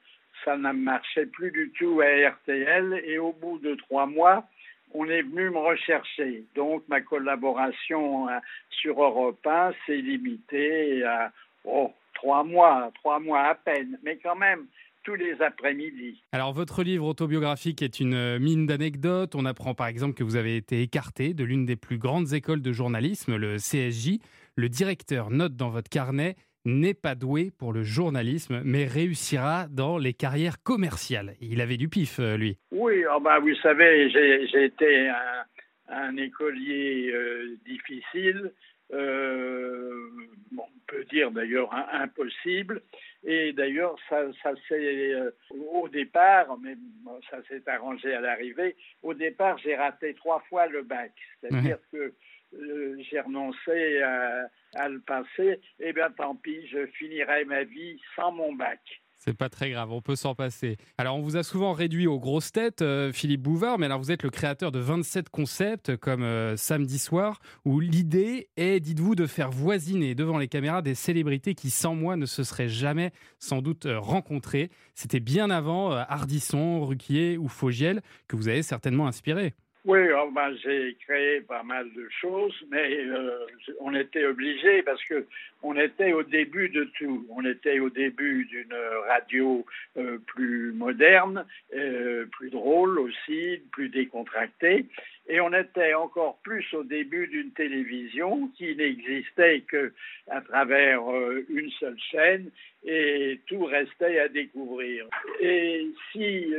ça ne marchait plus du tout à RTL et au bout de trois mois, on est venu me rechercher. Donc ma collaboration euh, sur Europe 1 s'est limitée à oh, trois mois, trois mois à peine, mais quand même tous les après-midi. Alors, votre livre autobiographique est une euh, mine d'anecdotes. On apprend par exemple que vous avez été écarté de l'une des plus grandes écoles de journalisme, le CSJ. Le directeur note dans votre carnet n'est pas doué pour le journalisme, mais réussira dans les carrières commerciales. Il avait du pif, euh, lui. Oui, oh bah, vous savez, j'ai été un, un écolier euh, difficile, euh, bon, on peut dire d'ailleurs impossible, et d'ailleurs ça, ça s'est euh, au départ, mais bon, ça s'est arrangé à l'arrivée, au départ j'ai raté trois fois le bac, c'est-à-dire que euh, j'ai renoncé à, à le passer, et bien tant pis, je finirai ma vie sans mon bac. C'est pas très grave, on peut s'en passer. Alors, on vous a souvent réduit aux grosses têtes, euh, Philippe Bouvard, mais alors vous êtes le créateur de 27 concepts comme euh, Samedi soir, où l'idée est, dites-vous, de faire voisiner devant les caméras des célébrités qui, sans moi, ne se seraient jamais sans doute euh, rencontrées. C'était bien avant euh, Ardisson, Ruquier ou Fogiel que vous avez certainement inspiré. Oui, oh, ben, j'ai créé pas mal de choses, mais euh, on était obligé parce que on était au début de tout. On était au début d'une radio euh, plus moderne, euh, plus drôle aussi, plus décontractée, et on était encore plus au début d'une télévision qui n'existait que à travers une seule chaîne et tout restait à découvrir. Et si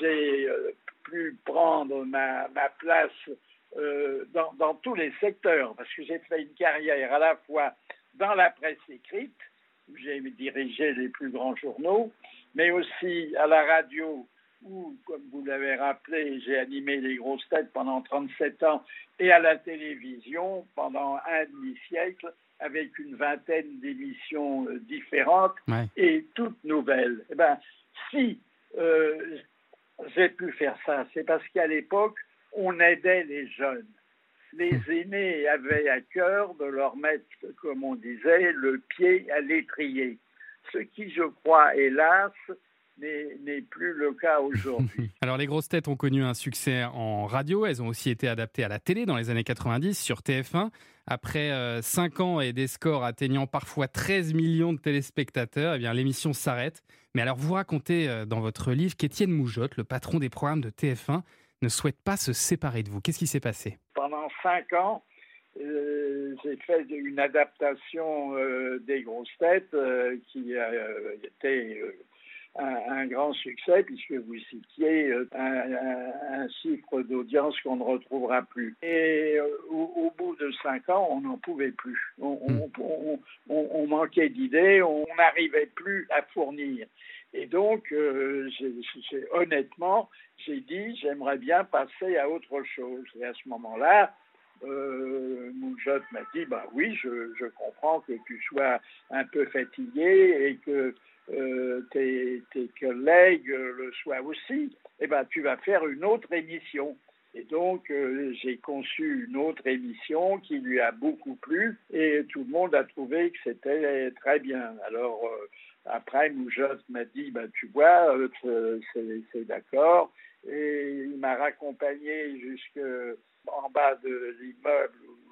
j'ai pu prendre ma, ma place euh, dans, dans tous les secteurs, parce que j'ai fait une carrière à la fois dans la presse écrite, où j'ai dirigé les plus grands journaux, mais aussi à la radio, où, comme vous l'avez rappelé, j'ai animé les grosses têtes pendant 37 ans, et à la télévision pendant un demi-siècle, avec une vingtaine d'émissions euh, différentes Ouais. et toutes nouvelles. Eh ben, si euh, j'ai pu faire ça, c'est parce qu'à l'époque, on aidait les jeunes. Les aînés avaient à cœur de leur mettre, comme on disait, le pied à l'étrier. Ce qui, je crois, hélas, n'est plus le cas aujourd'hui. Alors, les grosses têtes ont connu un succès en radio. Elles ont aussi été adaptées à la télé dans les années 90 sur TF1. Après 5 ans et des scores atteignant parfois 13 millions de téléspectateurs, eh bien, l'émission s'arrête. Mais alors, vous racontez euh, dans votre livre qu'Étienne Moujotte, le patron des programmes de TF1, ne souhaite pas se séparer de vous. Qu'est-ce qui s'est passé? Pendant cinq ans, euh, j'ai fait une adaptation euh, des grosses têtes euh, qui a euh, été euh, un, un grand succès puisque vous citiez euh, un, un- un chiffre d'audience qu'on ne retrouvera plus. Et euh, au, au bout de cinq ans, on n'en pouvait plus. On, on- on- on- on manquait d'idées, on n'arrivait plus à fournir. Et donc, euh, honnêtement, j'ai dit, j'aimerais bien passer à autre chose. Et à ce moment-là, euh, Moujotte m'a dit, bah oui, je, je comprends que tu sois un peu fatigué et que euh, tes, collègues le soient aussi. Eh ben, tu vas faire une autre émission. Et donc, euh, j'ai conçu une autre émission qui lui a beaucoup plu et tout le monde a trouvé que c'était très bien. Alors, euh, après, Moujotte m'a dit, bah, tu vois, c'est d'accord. Et il m'a raccompagné jusque en bas de l'immeuble où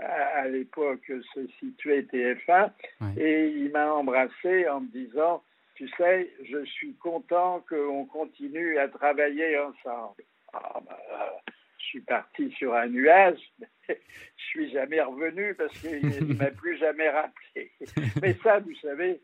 à, à l'époque se situait TF1 et il m'a embrassé en me disant tu sais je suis content qu'on continue à travailler ensemble. Ah, bah, je suis parti sur un nuage je suis jamais revenu parce qu'il ne m'a plus jamais rappelé. Mais ça vous savez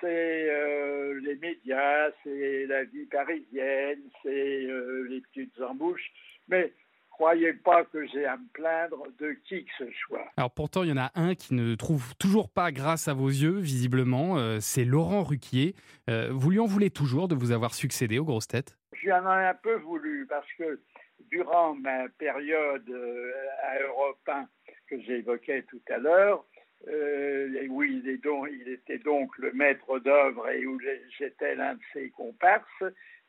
c'est euh, les médias, c'est la vie parisienne, c'est euh, les petites embouches. Mais croyez pas que j'ai à me plaindre de qui que ce soit. Alors pourtant, il y en a un qui ne trouve toujours pas grâce à vos yeux, visiblement. euh, c'est Laurent Ruquier. Euh, vous lui en voulez toujours de vous avoir succédé aux grosses têtes? J'en ai un peu voulu parce que durant ma période euh, à Europe 1 que j'évoquais tout à l'heure, euh, où il, est donc, il était donc le maître d'œuvre et où j'étais l'un de ses comparses,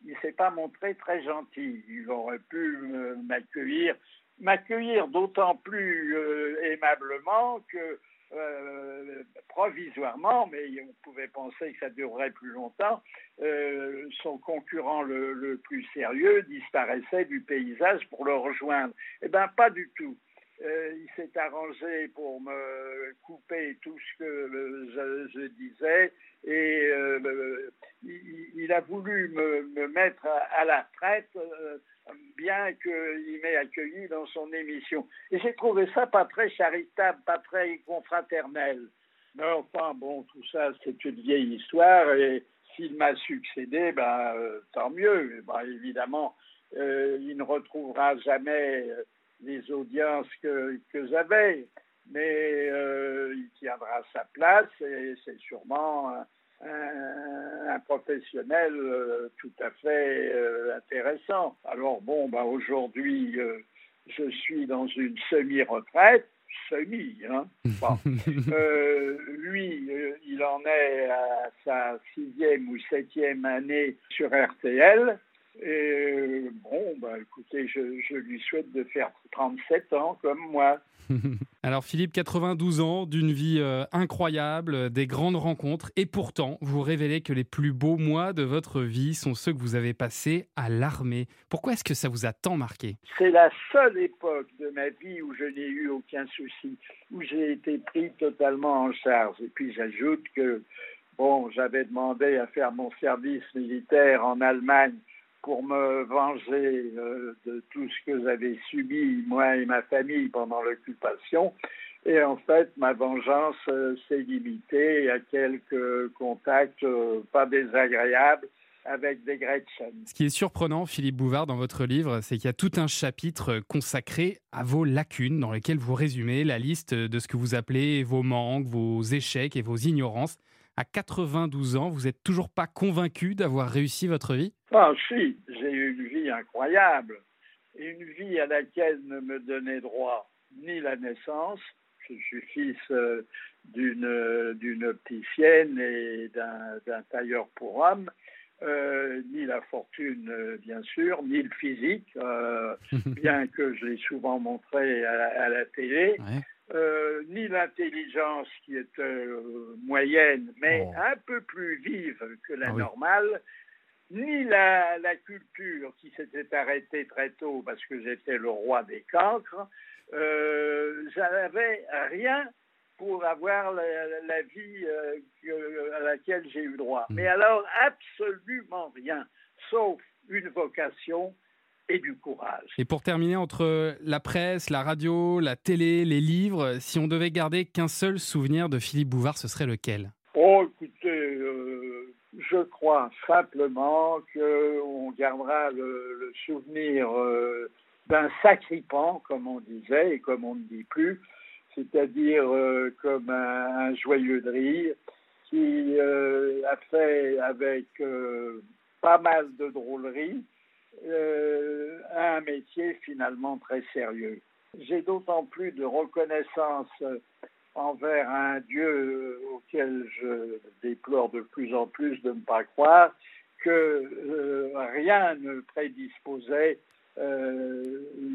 il s'est pas montré très gentil. Il aurait pu me- m'accueillir, m'accueillir d'autant plus euh, aimablement que euh, provisoirement, mais on pouvait penser que ça durerait plus longtemps, euh, son concurrent le plus sérieux disparaissait du paysage pour le rejoindre. Eh bien, pas du tout. Euh, il s'est arrangé pour me couper tout ce que je, disais et euh, il, a voulu me, me mettre à, la retraite, euh, bien qu'il m'ait accueilli dans son émission. Et j'ai trouvé ça pas très charitable, pas très confraternel. Mais enfin, bon, tout ça, c'est une vieille histoire et s'il m'a succédé, ben, euh, tant mieux. Ben, évidemment, il ne retrouvera jamais les audiences que, que j'avais, mais euh, il tiendra sa place et c'est sûrement un, un- un professionnel euh, tout à fait euh, intéressant. Alors bon, ben, aujourd'hui, je suis dans une semi-retraite, semi, hein. Bon. Lui, il en est à sa sixième ou septième année sur RTL. Et bon, bah, écoutez, je, je lui souhaite de faire 37 ans comme moi. Alors Philippe, 92 ans, d'une vie euh, incroyable, des grandes rencontres, et pourtant vous révélez que les plus beaux mois de votre vie sont ceux que vous avez passés à l'armée. Pourquoi est-ce que ça vous a tant marqué? C'est la seule époque de ma vie où je n'ai eu aucun souci, où j'ai été pris totalement en charge. Et puis j'ajoute que, bon, j'avais demandé à faire mon service militaire en Allemagne pour me venger euh, de tout ce que j'avais subi, moi et ma famille, pendant l'occupation. Et en fait, ma vengeance euh, s'est limitée à quelques contacts euh, pas désagréables avec des Gretchen. Ce qui est surprenant, Philippe Bouvard, dans votre livre, c'est qu'il y a tout un chapitre consacré à vos lacunes, dans lequel vous résumez la liste de ce que vous appelez vos manques, vos échecs et vos ignorances. À 92 ans, vous n'êtes toujours pas convaincu d'avoir réussi votre vie? Ah si, j'ai eu une vie incroyable. Une vie à laquelle ne me donnait droit ni la naissance. Je suis fils euh, d'une d'une opticienne et d'un d'un tailleur pour hommes. Euh, ni la fortune, euh, bien sûr, ni le physique, euh, bien que je l'ai souvent montré à la télé, euh, ni l'intelligence qui est euh, moyenne, mais un peu plus vive que la Ah oui. normale, ni la, la culture qui s'était arrêtée très tôt parce que j'étais le roi des cancres. Euh, J'avais rien pour avoir la, vie que- à laquelle j'ai eu droit. Mais alors, absolument rien, sauf une vocation et du courage. Et pour terminer, entre la presse, la radio, la télé, les livres, si on devait garder qu'un seul souvenir de Philippe Bouvard, ce serait lequel? Oh, écoutez, euh, je crois simplement qu'on gardera le, le souvenir euh, d'un sacripant, comme on disait et comme on ne dit plus, c'est-à-dire euh, comme un, un joyeux de rire qui a fait avec pas mal de drôlerie euh, un métier finalement très sérieux. J'ai d'autant plus de reconnaissance envers un Dieu auquel je déplore de plus en plus de ne pas croire que euh, rien ne prédisposait euh,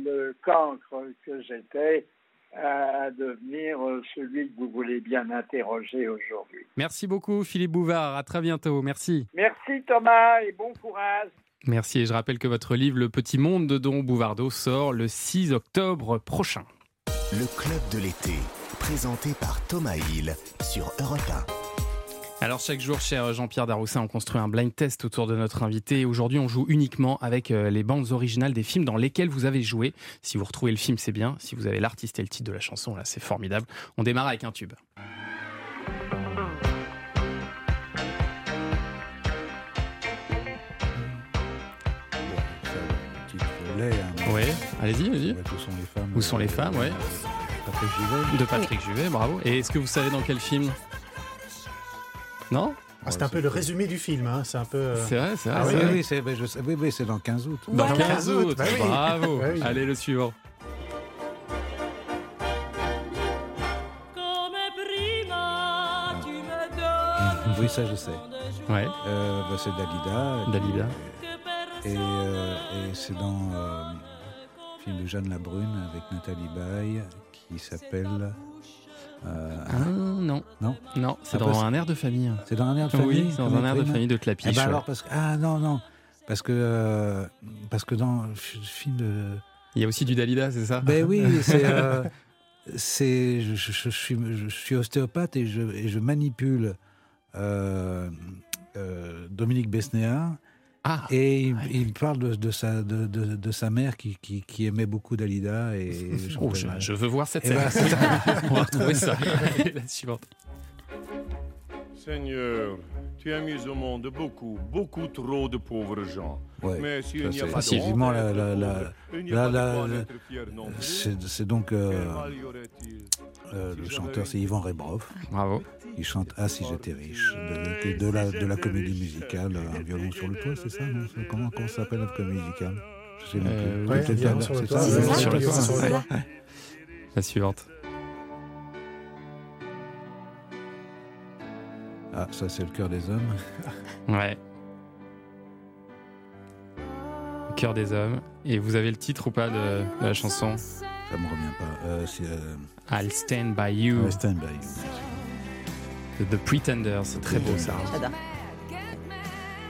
le cancre que j'étais à, à devenir celui que vous voulez bien interroger aujourd'hui. Merci beaucoup Philippe Bouvard, à très bientôt, merci. Merci Thomas et bon courage. Merci et je rappelle que votre livre Le Petit Monde de Don Bouvardeau sort le 6 octobre prochain. Le club de l'été, présenté par Thomas Hill sur Europe Alors chaque jour, cher Jean-Pierre Daroussin, on construit un blind test autour de notre invité. Aujourd'hui, on joue uniquement avec euh, les bandes originales des films dans lesquels vous avez joué. Si vous retrouvez le film, c'est bien. Si vous avez l'artiste et le titre de la chanson, là, c'est formidable. On démarre avec un tube. Allez-y, allez-y. Ouais, Où sont les femmes Où sont les femmes, ouais. Patrick Juvet. De Patrick Juvet, bravo. Et est-ce que vous savez dans quel film Non Ah, c'est un peu le résumé du film, hein, c'est un peu. euh, C'est vrai, c'est vrai. Ah oui, c'est oui, vrai. oui, c'est je sais- oui, oui, c'est dans 15 août. Dans 15 août, bah oui. bravo. Bah oui. Allez, le suivant. Oui, ça je sais. Ouais. Euh, bah, c'est Dalida. Dalida. Et, euh, et c'est dans euh, film de Jeanne Labrune avec Nathalie Baye qui s'appelle. euh, Ah, non. Non Non, c'est Ah, dans un air de famille. C'est dans un air de Oui, famille c'est dans un air de famille de Clapiche. Alors, parce que, ah non, non. Parce que, euh, parce que dans le film de. Il y a aussi du Dalida, c'est ça? Ben oui, c'est. euh, c'est- je, je- je suis, je suis ostéopathe et je, et manipule Dominique Besnéard. Ah, et il, il parle de, de sa, de, de- de sa mère qui, qui, qui aimait beaucoup Dalida. Et Oh, je, je veux voir cette Et scène. ben, c'est ça. On va retrouver ça. La suivante. Seigneur, tu as mis au monde beaucoup, beaucoup trop de pauvres gens. Ouais, Mais s'il n'y a c'est- pas de. C'est donc euh, euh, le chanteur, c'est Yvan Rebrov. Bravo. Il chante Ah si j'étais riche de, de la, de la comédie musicale Un violon sur le toit, c'est ça non Comment, comment ça s'appelle la comédie musicale? Je sais même Euh, plus. c'est toit, ça, sur le toit. La suivante. Ah, ça c'est le cœur des hommes. Ouais. Le cœur des hommes. Et vous avez le titre ou pas de, de la chanson? Ça me revient pas. Euh, euh, I'll Stand By You. ouais, Stand By You. De The Pretenders. C'est très beau ça. J'adore.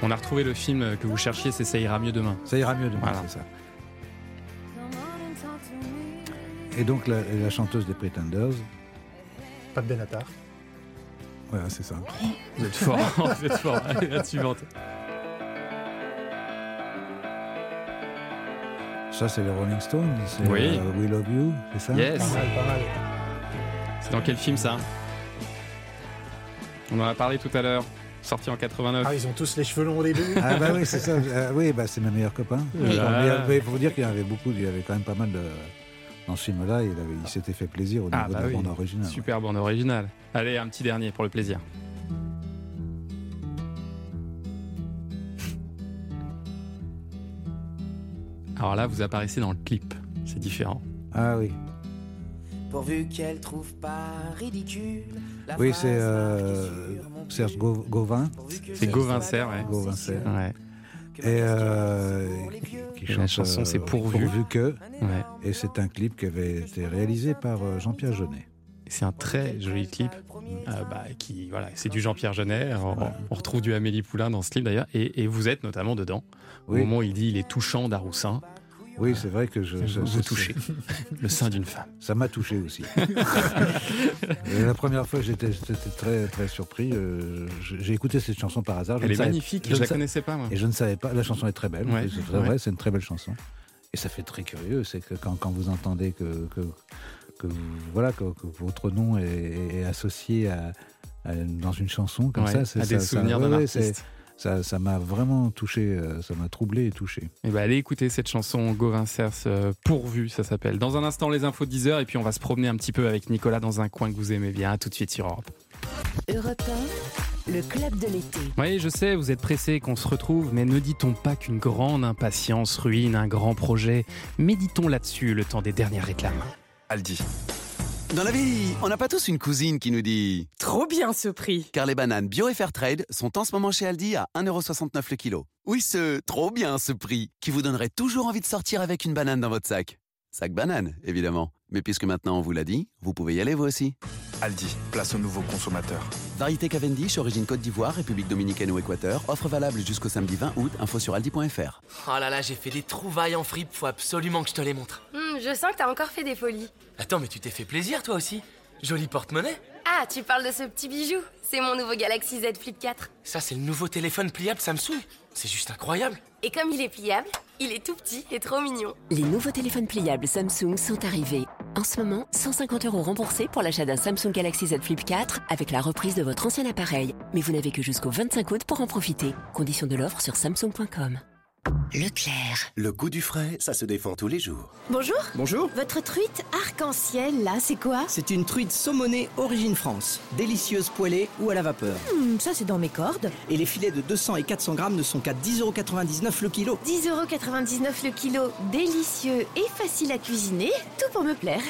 On a retrouvé le film que vous cherchiez, c'est Ça ira mieux demain. Ça ira mieux demain, Voilà. c'est ça. Et donc la, la chanteuse des Pretenders, Pas de Benatar. voilà, c'est ça. Vous êtes fort, vous êtes fort. Allez, la suivante. Ça c'est les Rolling Stones, c'est Oui. euh, We Love You, c'est ça? Yes. Pas mal, pas mal. C'est dans quel film ça? On en a parlé tout à l'heure. Sorti en 89. Ah, ils ont tous les cheveux longs au début. Ah bah oui, c'est ça. Ah oui, bah c'est mes meilleurs copains. Il faut vous dire qu'il y en avait beaucoup, il y avait quand même pas mal de... Dans ce film-là, il, avait- il s'était fait plaisir au niveau Ah bah de la oui. bande originale. Super bande originale. Allez, un petit dernier pour le plaisir. Alors là, vous apparaissez dans le clip. C'est différent. Ah oui. Pourvu qu'elle trouve pas ridicule. la Oui, c'est euh, Serge Gau- Gauvin. C'est Gauvin Serre, ouais. Gauvin Serre. Ouais. Et euh, qui Et la chanson, euh, c'est Pourvu. que. Ouais. Et c'est un clip qui avait été réalisé par Jean-Pierre Jeunet. C'est un très joli clip. euh, bah, qui, voilà, c'est du Jean-Pierre Jeunet. On, on retrouve du Amélie Poulain dans ce clip d'ailleurs. Et, et vous êtes notamment dedans. Oui. Au moment où il dit il est touchant d'Aroussin. Oui, c'est vrai que je, je- vous touchez le sein d'une femme. Ça m'a touché aussi. Et la première fois, j'étais très très surpris. euh, J'ai écouté cette chanson par hasard. Elle est savais- magnifique, je ne la sa- connaissais pas, moi. Et je ne savais pas. La chanson est très belle. Ouais, c'est ouais. vrai, c'est une très belle chanson. Et ça fait très curieux, c'est que quand, quand vous entendez que, que, voilà que, que votre nom est, est associé à, à- dans une chanson comme Ouais, ça, c'est à des ça- ça- souvenirs d'un artiste. Ça, ça m'a vraiment touché, euh, ça m'a troublé et touché. Et bah allez écouter cette chanson Gauvin Cers euh, pourvu, ça s'appelle. Dans un instant, les infos de 10h, et puis on va se promener un petit peu avec Nicolas dans un coin que vous aimez bien. À tout de suite sur Europe. Europe 1, le club de l'été. Oui, je sais, vous êtes pressés qu'on se retrouve, mais ne dit-on pas qu'une grande impatience ruine un grand projet? Méditons là-dessus le temps des dernières réclames. Aldi. Dans la vie, on n'a pas tous une cousine qui nous dit Trop bien ce prix Car les bananes bio et Fairtrade sont en ce moment chez Aldi à 1,69€ le kilo. Oui, ce trop bien ce prix qui vous donnerait toujours envie de sortir avec une banane dans votre sac. Sac banane, évidemment. Mais puisque maintenant on vous l'a dit, vous pouvez y aller vous aussi. Aldi, place au nouveau consommateur. Variété Cavendish, origine Côte d'Ivoire, République Dominicaine ou Équateur. Offre valable jusqu'au samedi 20 août. Info sur aldi.fr. Oh là là, j'ai fait des trouvailles en fripe, faut absolument que je te les montre. Hmm, je sens que t'as encore fait des folies. Attends, mais tu t'es fait plaisir toi aussi Joli porte-monnaie Ah, tu parles de ce petit bijou C'est mon nouveau Galaxy Z Flip 4. Ça, c'est le nouveau téléphone pliable Samsung. C'est juste incroyable. Et comme il est pliable, il est tout petit et trop mignon. Les nouveaux téléphones pliables Samsung sont arrivés. En ce moment, 150 euros remboursés pour l'achat d'un Samsung Galaxy Z Flip 4 avec la reprise de votre ancien appareil. Mais vous n'avez que jusqu'au 25 août pour en profiter. Conditions de l'offre sur samsung.com. Leclerc. Le goût du frais, ça se défend tous les jours. Bonjour. Bonjour. Votre truite arc-en-ciel, là, c'est quoi? C'est une truite saumonée origine France, délicieuse poêlée ou à la vapeur. Hmm, Ça, c'est dans mes cordes. Et les filets de 200 et 400 grammes ne sont qu'à 10,99€ le kilo. 10,99€ le kilo, délicieux et facile à cuisiner, tout pour me plaire.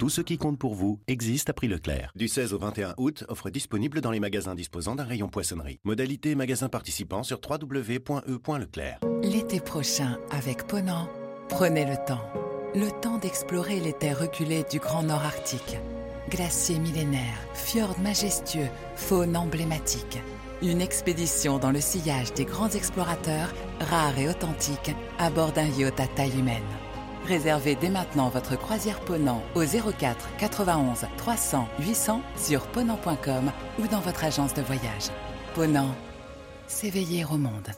Tout ce qui compte pour vous existe à prix Leclerc. Du 16 au 21 août, offre disponible dans les magasins disposant d'un rayon poissonnerie. Modalité magasin participant sur www.e.leclerc. L'été prochain, avec Ponant, prenez le temps. Le temps d'explorer les terres reculées du Grand Nord Arctique. Glaciers millénaires, fjords majestueux, faune emblématique. Une expédition dans le sillage des grands explorateurs, rares et authentiques, à bord d'un yacht à taille humaine. Réservez dès maintenant votre croisière Ponant au 04 91 300 800 sur ponant.com ou dans votre agence de voyage. Ponant, s'éveiller au monde.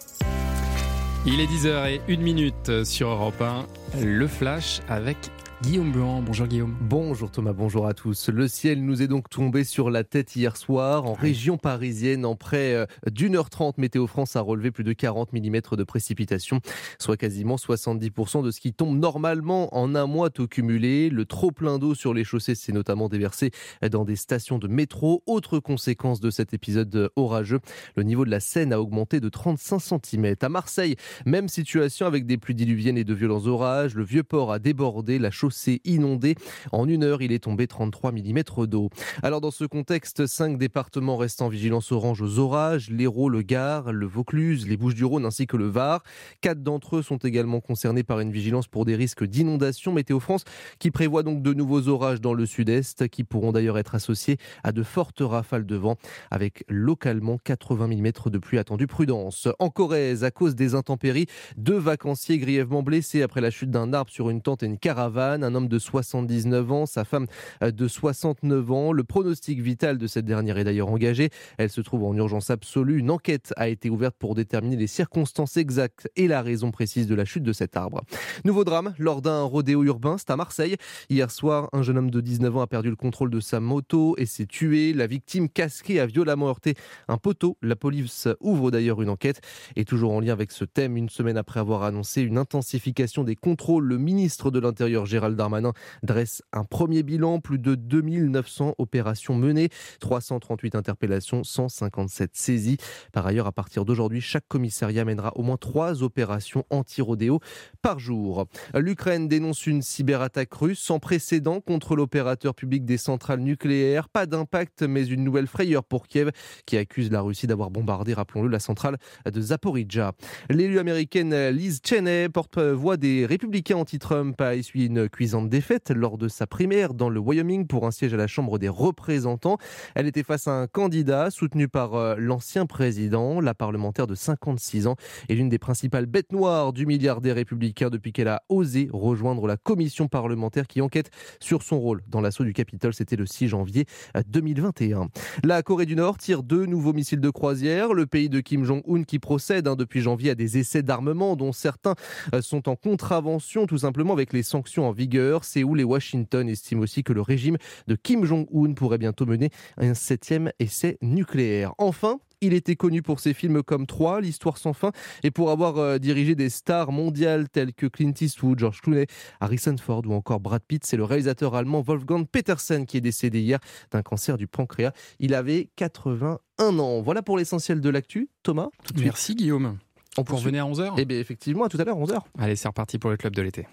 Il est 10h01 minute sur Europe 1. Le flash avec Guillaume Blanc. Bonjour Guillaume. Bonjour Thomas, bonjour à tous. Le ciel nous est donc tombé sur la tête hier soir en région parisienne. En près euh, d'une heure trente, Météo France a relevé plus de 40 mm de précipitations, soit quasiment 70% de ce qui tombe normalement en un mois tout cumulé. Le trop plein d'eau sur les chaussées s'est notamment déversé dans des stations de métro. Autre conséquence de cet épisode orageux, le niveau de la Seine a augmenté de 35 cm. À Marseille, même situation avec des pluies diluviennes et de violents orages. Le vieux port a débordé, la chaussée inondée. En une heure, il est tombé 33 mm d'eau. Alors dans ce contexte, cinq départements restent en vigilance orange aux orages, l'Hérault, le Gard, le Vaucluse, les Bouches-du-Rhône ainsi que le Var. Quatre d'entre eux sont également concernés par une vigilance pour des risques d'inondation. Météo France qui prévoit donc de nouveaux orages dans le sud-est qui pourront d'ailleurs être associés à de fortes rafales de vent avec localement 80 mm de pluie attendue. Prudence. En Corrèze, à cause des intempéries, deux vacanciers grièvement blessés après la chute d'un arbre sur une tente et une caravane un homme de 79 ans, sa femme euh, de 69 ans. Le pronostic vital de cette dernière est d'ailleurs engagé. Elle se trouve en urgence absolue. Une enquête a été ouverte pour déterminer les circonstances exactes et la raison précise de la chute de cet arbre. Nouveau drame lors d'un rodéo urbain, c'est à Marseille. Hier soir, un jeune homme de 19 ans a perdu le contrôle de sa moto et s'est tué. La victime casquée a violemment heurté un poteau. La police ouvre d'ailleurs une enquête. Et toujours en lien avec ce thème, une semaine après avoir annoncé une intensification des contrôles, le ministre de l'Intérieur Gérald Darmanin dresse un premier bilan. Plus de 2900 opérations menées, 338 interpellations, 157 saisies. Par ailleurs, à partir d'aujourd'hui, chaque commissariat mènera au moins trois opérations anti-rodéo par jour. L'Ukraine dénonce une cyberattaque russe sans précédent contre l'opérateur public des centrales nucléaires. Pas d'impact, mais une nouvelle frayeur pour Kiev qui accuse la Russie d'avoir bombardé, rappelons-le, la centrale de Zaporizhzhia. L'élue américaine Liz Cheney, porte-voix des républicains anti-Trump, a essuyé une cuisante défaite lors de sa primaire dans le Wyoming pour un siège à la Chambre des représentants. Elle était face à un candidat soutenu par euh, l'ancien président, la parlementaire de 56 ans, et l'une des principales bêtes noires du milliardaire républicain depuis qu'elle a osé rejoindre la commission parlementaire qui enquête sur son rôle dans l'assaut du Capitole. C'était le 6 janvier 2021. La Corée du Nord tire deux nouveaux missiles de croisière. Le pays de Kim Jong-un qui procède hein, depuis janvier à des essais d'armement dont certains euh, sont en contravention tout simplement avec les sanctions en vigueur. Séoul et Washington estiment aussi que le régime de Kim Jong-un pourrait bientôt mener un septième essai nucléaire. Enfin, il était connu pour ses films comme 3, L'Histoire sans fin, et pour avoir euh, dirigé des stars mondiales telles que Clint Eastwood, George Clooney, Harrison Ford ou encore Brad Pitt. C'est le réalisateur allemand Wolfgang Petersen qui est décédé hier d'un cancer du pancréas. Il avait 81 ans. Voilà pour l'essentiel de l'actu. Thomas, tout de suite. Merci Guillaume. On peut revenir à 11h Eh bien, effectivement, à tout à l'heure, 11h. Allez, c'est reparti pour le club de l'été.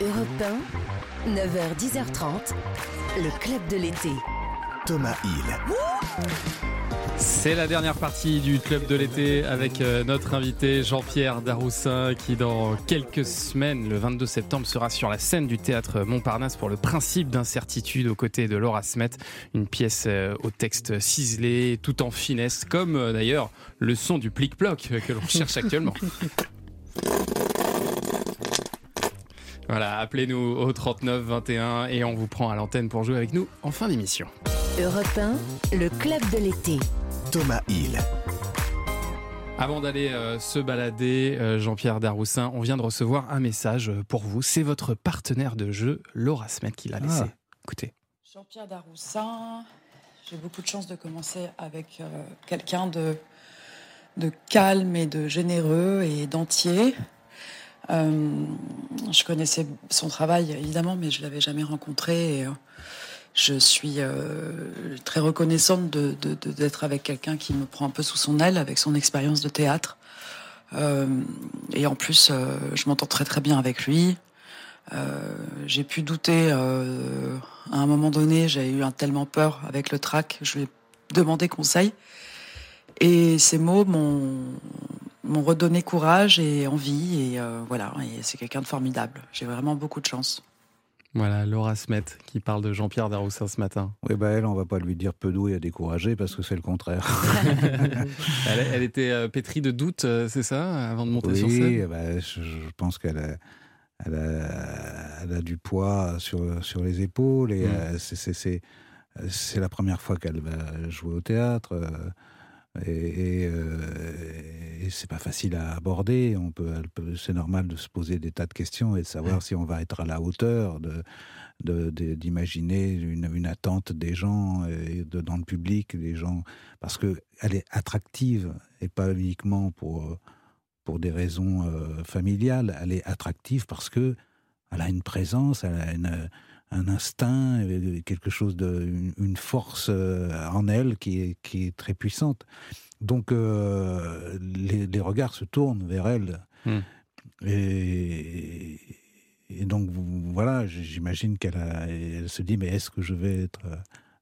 Europe 1, 9h, 10h30, le club de l'été. Thomas Hill. C'est la dernière partie du club de l'été avec euh, notre invité Jean-Pierre Daroussin qui dans quelques semaines, le 22 septembre, sera sur la scène du théâtre Montparnasse pour le principe d'incertitude aux côtés de Laura Smet, une pièce euh, au texte ciselé, tout en finesse, comme euh, d'ailleurs le son du plic-ploc que l'on cherche actuellement. Voilà, appelez-nous au 39 21 et on vous prend à l'antenne pour jouer avec nous en fin d'émission. Europe 1, le club de l'été. Thomas Hill. Avant d'aller euh, se balader, euh, Jean-Pierre Daroussin, on vient de recevoir un message euh, pour vous. C'est votre partenaire de jeu, Laura Smet, qui l'a laissé. Écoutez. Jean-Pierre Daroussin, j'ai beaucoup de chance de commencer avec euh, quelqu'un de, de calme et de généreux et d'entier. Euh, je connaissais son travail évidemment, mais je l'avais jamais rencontré. Euh, je suis euh, très reconnaissante d'être avec quelqu'un qui me prend un peu sous son aile avec son expérience de théâtre. Et en plus, je m'entends très très bien avec lui. J'ai pu douter à un moment donné, j'ai eu un tellement peur avec le trac, je lui ai demandé conseil. Et ces mots m'ont m'ont redonné courage et envie. Et euh, voilà, et c'est quelqu'un de formidable. J'ai vraiment beaucoup de chance. Voilà, Laura Smet qui parle de Jean-Pierre Daroussin ce matin. Oui, bah elle, on va pas lui dire peu doué à décourager parce que c'est le contraire. Elle, elle était euh, pétrie de doutes, euh, c'est ça, avant de monter sur oui, scène? bah, je, je pense qu'elle a- elle a, elle a du poids sur, sur les épaules et Mm. euh, c'est c'est la première fois qu'elle va jouer au théâtre. Et, et, euh, et c'est pas facile à aborder. On peut, c'est normal de se poser des tas de questions et de savoir si on va être à la hauteur de, d'imaginer une, une attente des gens et de, dans le public, des gens, parce que elle est attractive et pas uniquement pour pour des raisons euh, familiales. Elle est attractive parce que elle a une présence, elle a une- un instinct, quelque chose de, une, une force euh, en elle qui est, qui est très puissante. Donc euh, les, les regards se tournent vers elle. Hmm. Et, et donc voilà, j'imagine qu'elle elle se dit mais est-ce que je vais être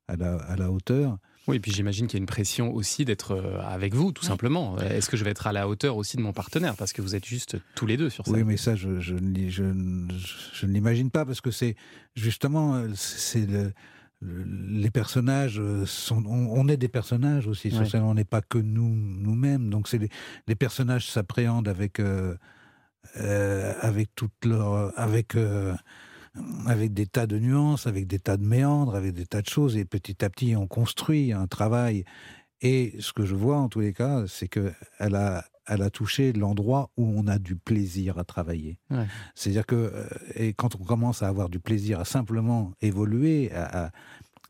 à la, à la hauteur? Oui, et puis j'imagine qu'il y a une pression aussi d'être euh, avec vous, tout simplement. Est-ce que je vais être à la hauteur aussi de mon partenaire? Parce que vous êtes juste tous les deux sur scène. Oui, mais ça, je, je, ne l'y- je ne- je ne l'imagine pas parce que c'est justement, euh, c'est le- le- les personnages euh, sont, on, est des personnages aussi sur Ouais. scène, on n'est pas que nous nous-mêmes. Donc c'est les, les personnages s'appréhendent avec euh, euh, avec toute leur avec euh, avec des tas de nuances, avec des tas de méandres, avec des tas de choses et petit à petit on construit un travail. Et ce que je vois en tous les cas, c'est que elle a elle a touché l'endroit où on a du plaisir à travailler. Ouais. C'est-à-dire que euh, et quand on commence à avoir du plaisir à simplement évoluer, à, à-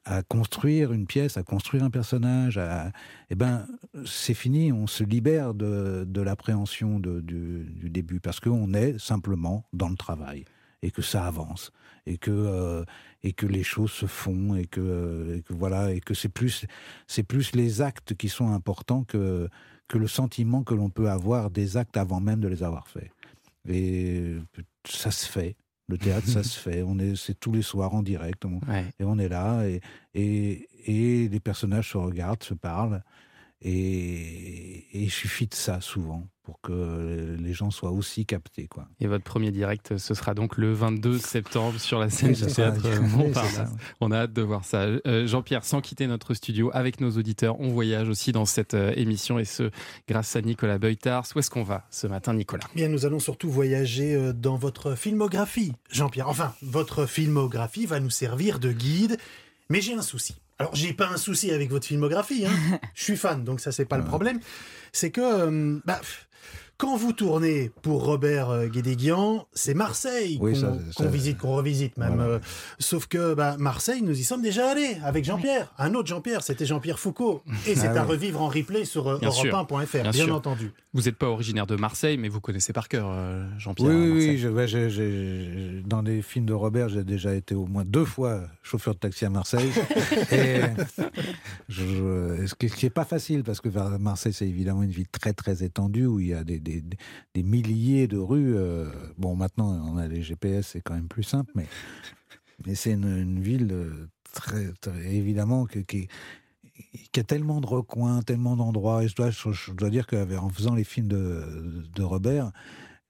à construire une pièce, à construire un personnage, à, eh ben c'est fini, on se libère de, de l'appréhension du début parce qu'on est simplement dans le travail et que ça avance et que euh, et que les choses se font et que, euh, et que voilà et que c'est plus c'est plus les actes qui sont importants que que le sentiment que l'on peut avoir des actes avant même de les avoir faits. Et ça se fait. Le théâtre, ça se fait. On est, c'est tous les soirs en direct. on- Et on est là. Et, et, et les personnages se regardent, se parlent. Et, et il suffit de ça souvent pour que les gens soient aussi captés. Quoi. Et votre premier direct, ce sera donc le 22 septembre sur la scène Oui, du théâtre Montparnasse. ça, ouais. On a hâte de voir ça. Euh, Jean-Pierre, sans quitter notre studio, avec nos auditeurs, on voyage aussi dans cette euh, émission et ce grâce à Nicolas Beutars. Où est-ce qu'on va ce matin, Nicolas? Bien, nous allons surtout voyager euh, dans votre filmographie, Jean-Pierre. Enfin, votre filmographie va nous servir de guide, mais j'ai un souci. Alors, j'ai pas un souci avec votre filmographie, hein. je suis fan, donc ça, c'est pas le problème. C'est que, euh, bah, pff, quand vous tournez pour Robert euh, Guédéguian, c'est Marseille Oui, qu'on visite, qu'on revisite même. Voilà. Euh, sauf que bah, Marseille, nous y sommes déjà allés avec Jean-Pierre. Un autre Jean-Pierre, c'était Jean-Pierre Foucault. Et c'est Ah à oui. revivre en replay sur euh, Bien sûr. europe1.fr, bien, entendu. Vous n'êtes pas originaire de Marseille, mais vous connaissez par cœur euh, Jean-Pierre. Oui, oui, je- dans les films de Robert, j'ai déjà été au moins deux fois chauffeur de taxi à Marseille. et je- je- ce qui ce qui est pas facile, parce que Marseille, c'est évidemment une ville très, très étendue où il y a des, des, des- des milliers de rues. euh, bon, maintenant, on a les GPS, c'est quand même plus simple, mais, mais c'est une, une ville euh, très, très- évidemment que- qui, qui a tellement de recoins, tellement d'endroits. Et je dois, je, je dois dire qu'en faisant les films de, de Robert,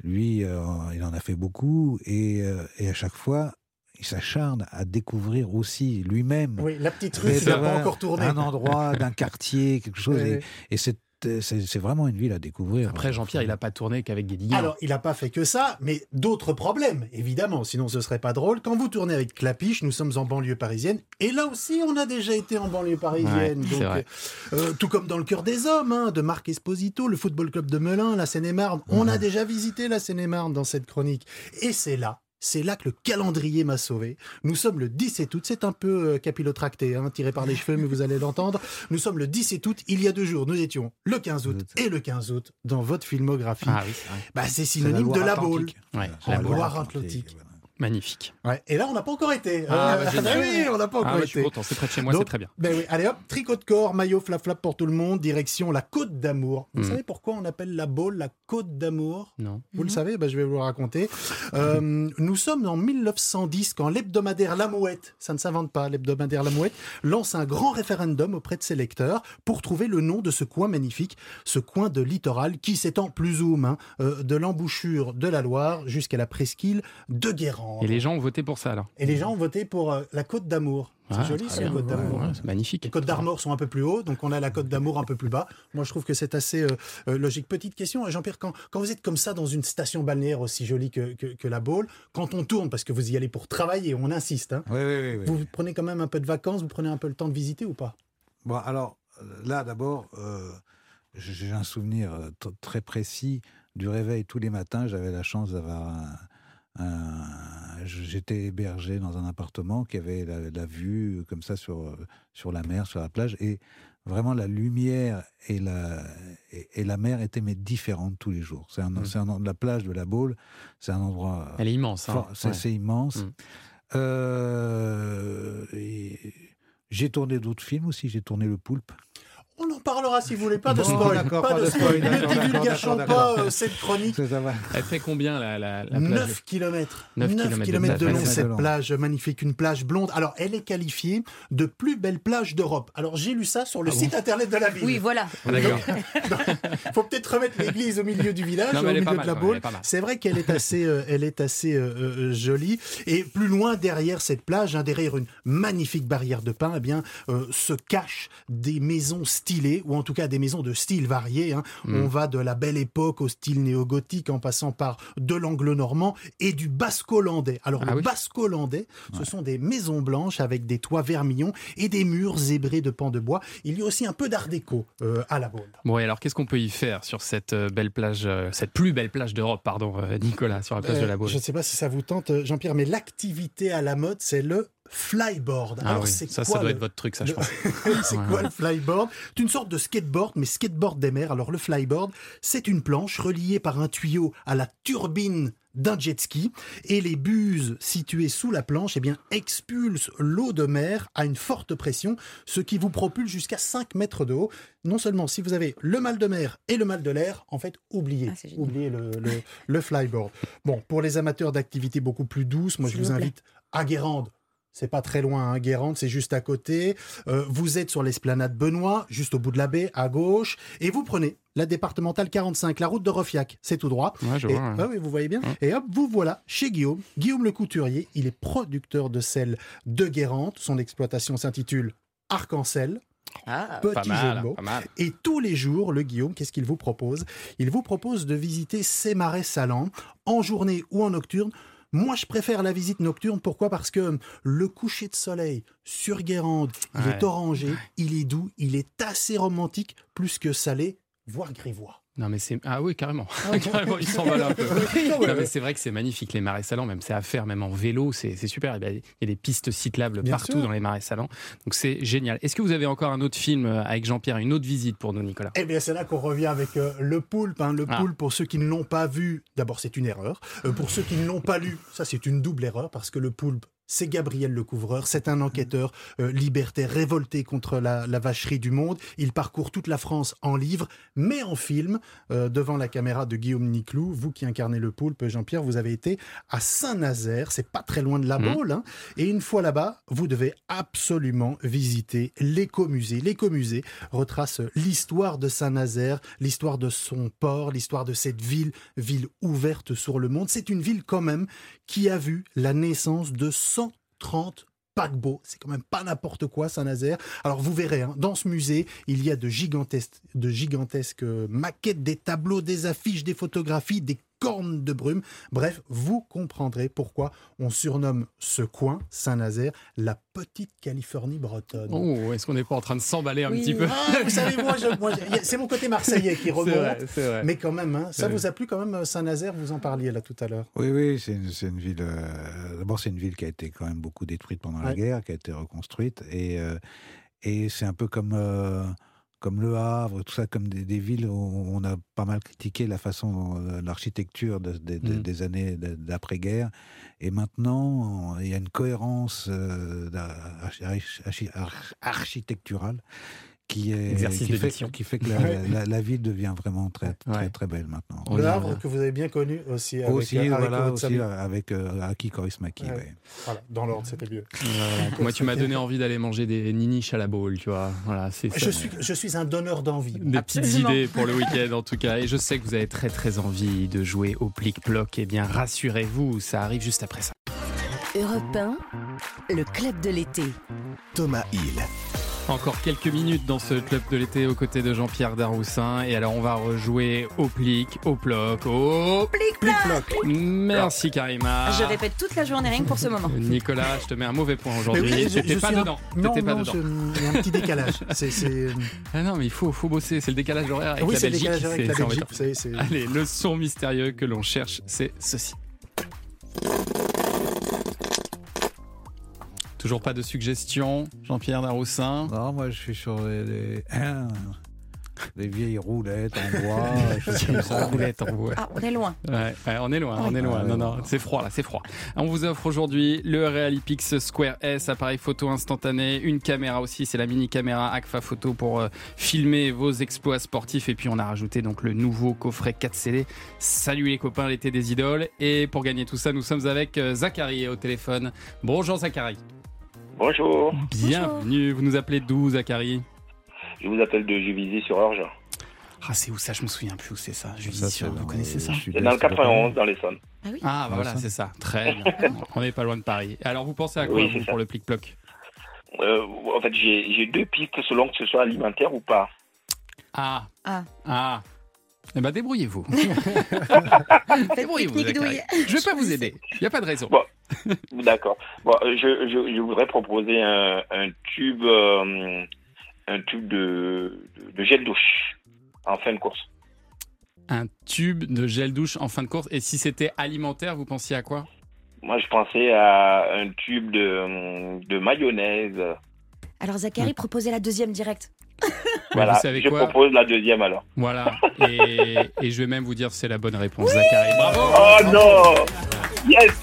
lui, euh, il en a fait beaucoup et, euh, et à chaque fois, il s'acharne à découvrir aussi lui-même. Oui, la petite rue n'a pas encore tournée. Un endroit, d'un quartier, quelque chose. Oui, et oui. et c'est c'est c'est vraiment une ville à découvrir. Après, Jean-Pierre, il n'a pas tourné qu'avec Guédiguian. Alors, il n'a pas fait que ça, mais d'autres problèmes, évidemment, sinon ce serait pas drôle. Quand vous tournez avec Clapiche, nous sommes en banlieue parisienne, et là aussi, on a déjà été en banlieue parisienne. Ouais, donc, euh, tout comme dans le cœur des hommes, hein, de Marc Esposito, le football club de Melun, la Seine-et-Marne. On a déjà visité la Seine-et-Marne dans cette chronique. Et c'est là. C'est là que le calendrier m'a sauvé. Nous sommes le 17 août, c'est un peu euh, capillotracté, hein, tiré par les cheveux, mais vous allez l'entendre. Nous sommes le 17 août, il y a deux jours, nous étions le 15 août et le 15 août dans votre filmographie. Ah oui, c'est. Bah, c'est synonyme de la boule. Ouais, La la Loire-Atlantique. Magnifique. Ouais. Et là, on n'a pas encore été. Ah, Euh, bah, génial. oui, on n'a pas Ah, encore bah, été. je suis content, c'est près de chez moi, c'est très bien. Ben oui, allez hop, tricot de corps, maillot flap-flap pour tout le monde, direction la Côte d'Amour. Vous Mm. savez pourquoi on appelle la Baule la Côte d'Amour? Non. Vous le savez ben, Je vais vous le raconter. Euh, nous sommes en 1910 quand l'hebdomadaire La Mouette, ça ne s'invente pas, l'hebdomadaire La Mouette, lance un grand référendum auprès de ses lecteurs pour trouver le nom de ce coin magnifique, ce coin de littoral qui s'étend plus ou moins euh, de l'embouchure de la Loire jusqu'à la presqu'île de Guérande. Et les gens ont voté pour ça alors Et les gens ont voté pour euh, la Côte d'Amour. C'est Ah, joli, ça, la. Côte d'Amour. Ouais, ouais, c'est magnifique. Les Côtes d'Armor sont un peu plus hauts, donc on a la Côte d'Amour un peu plus bas. Moi, je trouve que c'est assez euh, euh, logique. Petite question, Jean-Pierre, quand, quand vous êtes comme ça dans une station balnéaire aussi jolie que, que, que la Baule, quand on tourne, parce que vous y allez pour travailler, on insiste, hein, Oui, oui, oui, oui. vous prenez quand même un peu de vacances, vous prenez un peu le temps de visiter ou pas? Bon, alors là, d'abord, euh, j'ai un souvenir très précis du réveil tous les matins. J'avais la chance d'avoir un. Un- J'étais hébergé dans un appartement qui avait la, la vue comme ça sur, euh, sur la mer, sur la plage. Et vraiment, la lumière et la, et, et la mer étaient mais différentes tous les jours. C'est un, Mm. c'est un, la plage de la Baule, c'est un endroit. Elle est immense, hein. C'est Ouais. immense. Mm. Euh, et j'ai tourné d'autres films aussi. J'ai tourné Le Poulpe. On en parlera si vous voulez, pas de Bon, spoil. d'accord, pas, de spoil. Ne d'accord, pas euh, cette chronique. Ça va. Elle fait combien la, la, la plage 9 km. 9 9 kilomètres de km de long, cette long. plage magnifique, une plage blonde. Alors, elle est qualifiée de plus belle plage d'Europe. Alors, j'ai lu ça sur le Ah bon site internet de la ville. Oui, voilà. Ah, D'accord. faut peut-être remettre l'église au milieu du village, Non, au milieu de mal, la mal. C'est vrai qu'elle est assez, euh, elle est assez euh, euh, jolie. Et plus loin, derrière cette plage, hein, derrière une magnifique barrière de pin, eh bien, euh, se cachent des maisons stylées, ou en tout cas des maisons de style varié. hein. Mm. On va de la belle époque au style néo-gothique, en passant par de l'anglo-normand et du basque-hollandais. Alors, Ah le oui basque-hollandais, ce sont des maisons blanches avec des toits vermillons et des murs zébrés de pans de bois. Il y a aussi un peu d'art déco euh, à la Baule. Bon, et alors qu'est-ce qu'on peut y faire sur cette euh, belle plage, euh, cette plus belle plage d'Europe, pardon, Nicolas, sur la plage de la Baule Je ne sais pas si ça vous tente, Jean-Pierre, mais l'activité à la mode, c'est le flyboard. Ah Alors, oui, c'est ça, quoi ça doit le- être votre truc, ça, je pense. c'est Ouais, quoi ouais. le flyboard? C'est une sorte de skateboard, mais skateboard des mers. Alors, le flyboard, c'est une planche reliée par un tuyau à la turbine d'un jet ski et les buses situées sous la planche eh bien, expulsent l'eau de mer à une forte pression, ce qui vous propulse jusqu'à 5 mètres de haut. Non seulement si vous avez le mal de mer et le mal de l'air, en fait, oubliez, Ah, oubliez le, le- le flyboard. Bon, pour les amateurs d'activités beaucoup plus douces, moi je vous vous invite à Guérande. C'est pas très loin, hein, Guérande, c'est juste à côté. Euh, vous êtes sur l'esplanade Benoît, juste au bout de la baie, à gauche, et vous prenez la départementale 45, la route de Refiac, c'est tout droit. Ouais, je Et- vois, ouais. ah oui, vous voyez bien. Ouais. Et hop, vous voilà chez Guillaume. Guillaume le couturier, il est producteur de sel de Guérande. Son exploitation s'intitule Arc-en-Ciel. Ah, Petit Pas jeu de mal, mots. pas mal. Et tous les jours, le Guillaume, qu'est-ce qu'il vous propose? Il vous propose de visiter ces marais salants, en journée ou en nocturne. Moi, je préfère la visite nocturne. Pourquoi? Parce que le coucher de soleil sur Guérande, il Ouais. est orangé, il est doux, il est assez romantique, plus que salé, voire grivois. Non, mais c'est. Ah oui, carrément. Ah, carrément, il s'emballe un peu. non, mais c'est vrai que c'est magnifique, les marais salants, même c'est à faire, même en vélo, c'est c'est super. Il y a- des pistes cyclables Bien partout sûr. dans les marais salants. Donc c'est génial. Est-ce que vous avez encore un autre film euh, avec Jean-Pierre, une autre visite pour nous, Nicolas? Eh bien, c'est là qu'on revient avec euh, le poulpe. hein. Le Ah. poulpe, pour ceux qui ne l'ont pas vu, d'abord, c'est une erreur. Euh, pour ceux qui ne l'ont pas lu, ça, c'est une double erreur, parce que le poulpe, c'est Gabriel le Couvreur. C'est un enquêteur euh, libertaire révolté contre la, la vacherie du monde. Il parcourt toute la France en livre, mais en film, euh, devant la caméra de Guillaume Niclou. Vous qui incarnez le poulpe, Jean-Pierre, vous avez été à Saint-Nazaire. C'est pas très loin de la Mhm. Baule. hein. Et une fois là-bas, vous devez absolument visiter l'écomusée. L'écomusée retrace l'histoire de Saint-Nazaire, l'histoire de son port, l'histoire de cette ville, ville ouverte sur le monde. C'est une ville quand même qui a vu la naissance de 130 paquebots. C'est quand même pas n'importe quoi, Saint-Nazaire. Alors vous verrez, hein, dans ce musée, il y a de gigantesques, de gigantesques euh, maquettes, des tableaux, des affiches, des photographies, des cornes de brume. Bref, vous comprendrez pourquoi on surnomme ce coin, Saint-Nazaire, la petite Californie bretonne. Oh, est-ce qu'on n'est pas en train de s'emballer un Oui. petit peu Ah, vous savez, moi, je- moi, je- c'est mon côté marseillais qui remonte. vrai, c'est vrai. Mais quand même, hein, ça vous a plu quand même, Saint-Nazaire Vous en parliez là tout à l'heure. Oui, oui, c'est une, c'est une ville. euh, D'abord, c'est une ville qui a été quand même beaucoup détruite pendant la guerre, qui a été reconstruite, et euh, et c'est un peu comme euh, comme Le Havre, tout ça, comme des, des villes où on a pas mal critiqué la façon, euh, l'architecture de- de- de- Mm. des années d'après-guerre, et maintenant il y a une cohérence euh, d'archi- archi- archi- architecturale. Qui, est, Exercice qui, de fait, qui fait que la, Ouais. la- la ville devient vraiment très, très, Ouais. très belle maintenant. Le Havre que vous avez bien connu aussi avec, Aussi, euh, avec voilà, votre aussi Samy. avec euh, Aki Kaurismäki, Ouais. ouais. Voilà, dans l'ordre, c'était mieux. Voilà. Moi, tu m'as donné envie d'aller manger des niniches à la boule, tu vois. Voilà, c'est. Je suis, je suis un donneur d'envie. Des petites idées pour le week-end en tout cas. Et je sais que vous avez très très envie de jouer au plic-ploc. Eh bien, rassurez-vous, ça arrive juste après ça. Europe 1, le club de l'été. Thomas Hill. Encore quelques minutes dans ce club de l'été aux côtés de Jean-Pierre Daroussin. Et alors, on va rejouer au plic, au ploc, au Plic-ploc. Merci Karima. Je répète toute la journée rien que pour ce moment. Nicolas, je te mets un mauvais point aujourd'hui. oui, T'étais pas suis un- dedans. Non, pas non, dedans. je- il y a un petit décalage. C'est- Ah non, mais il faut, faut bosser. C'est le décalage horaire avec Oui, la c'est le Belgique. décalage horaire avec la Belgique, Allez, le son mystérieux que l'on cherche, c'est ceci. Toujours pas de suggestions, Jean-Pierre Daroussin Non, moi je suis sur les, les, les vieilles roulettes en bois, des choses comme ça. Roulette en bois. Ah, on est loin. Ouais, ouais, on est loin, on est loin. Non, ouais. non, c'est froid là, c'est froid. On vous offre aujourd'hui le Realipix Square S, appareil photo instantané, une caméra aussi, c'est la mini caméra Agfa Photo pour euh, filmer vos exploits sportifs. Et puis on a rajouté donc le nouveau coffret 4 CD. Salut les copains, l'été des idoles. Et pour gagner tout ça, nous sommes avec euh, Zachary au téléphone. Bonjour Zachary. Bonjour. Bienvenue. Vous nous appelez d'où Zachary? Je vous appelle de Juvisy sur Orge. Ah, c'est où ça? Je me souviens plus où c'est ça. Sûr, c'est vous connaissez ça? C'est dans le de Paris. 91, dans l'Essonne. Ah oui Ah, bah voilà, ça. c'est ça. Très bien. On n'est pas loin de Paris. Alors, vous pensez à quoi, Oui, vous, pour le plic-ploc? Euh, en fait, j'ai j'ai deux pistes selon que ce soit alimentaire ou pas. Ah. Ah. Ah. Eh ben, débrouillez-vous. débrouillez-vous. Je vais pas vous aider. Il n'y a pas de raison. Bon, d'accord. Bon, euh, je, je, je voudrais proposer un, un tube, euh, un tube de, de, gel douche en fin de course. Un tube de gel douche en fin de course. Et si c'était alimentaire, vous pensiez à quoi? Moi, je pensais à un tube de, de mayonnaise. Alors Zachary proposait la deuxième direct. Voilà, vous savez je quoi propose la deuxième alors. Voilà. Et, et je vais même vous dire c'est la bonne réponse, Zachary. Bravo Oh non Yes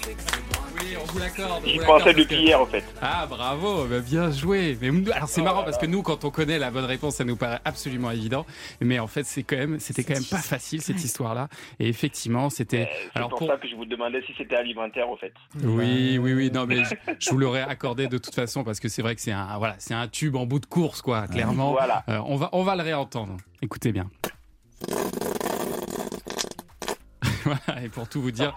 On vous l'accorde. J'y pensais depuis que- hier en fait. Ah bravo, bah, bien joué. Mais alors c'est marrant parce que nous quand on connaît la bonne réponse, ça nous paraît absolument évident. Mais en fait c'est quand même, c'était quand même pas facile cette histoire-là. Et effectivement c'était. C'est Alors pour, pour. ça que je vous demandais si c'était alimentaire en fait. Oui, oui, oui. Non mais je, je vous l'aurais accordé de toute façon parce que c'est vrai que c'est un, voilà, c'est un tube en bout de course quoi, clairement. Voilà. Euh, on va, on va le réentendre. Écoutez bien. et pour tout vous dire,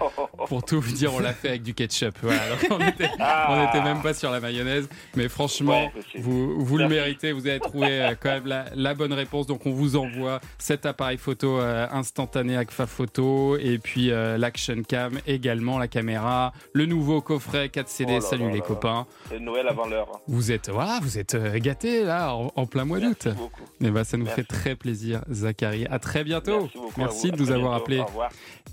pour tout vous dire, on l'a fait avec du ketchup. Voilà, on était, on était même pas sur la mayonnaise, mais franchement, Ouais, vous, vous le méritez. Vous avez trouvé euh, quand même la, la bonne réponse. Donc on vous envoie cet appareil photo euh, instantané Agfa Photo et puis euh, l'action cam également, la caméra, le nouveau coffret 4 CD. Oh Salut là les là copains. C'est Noël avant l'heure. hein. Vous êtes, voilà, vous êtes euh, gâtés là, en, en plein mois d'août. Et ben, ça nous Merci. fait très plaisir, Zachary. À très bientôt. Merci Merci de nous avoir bientôt.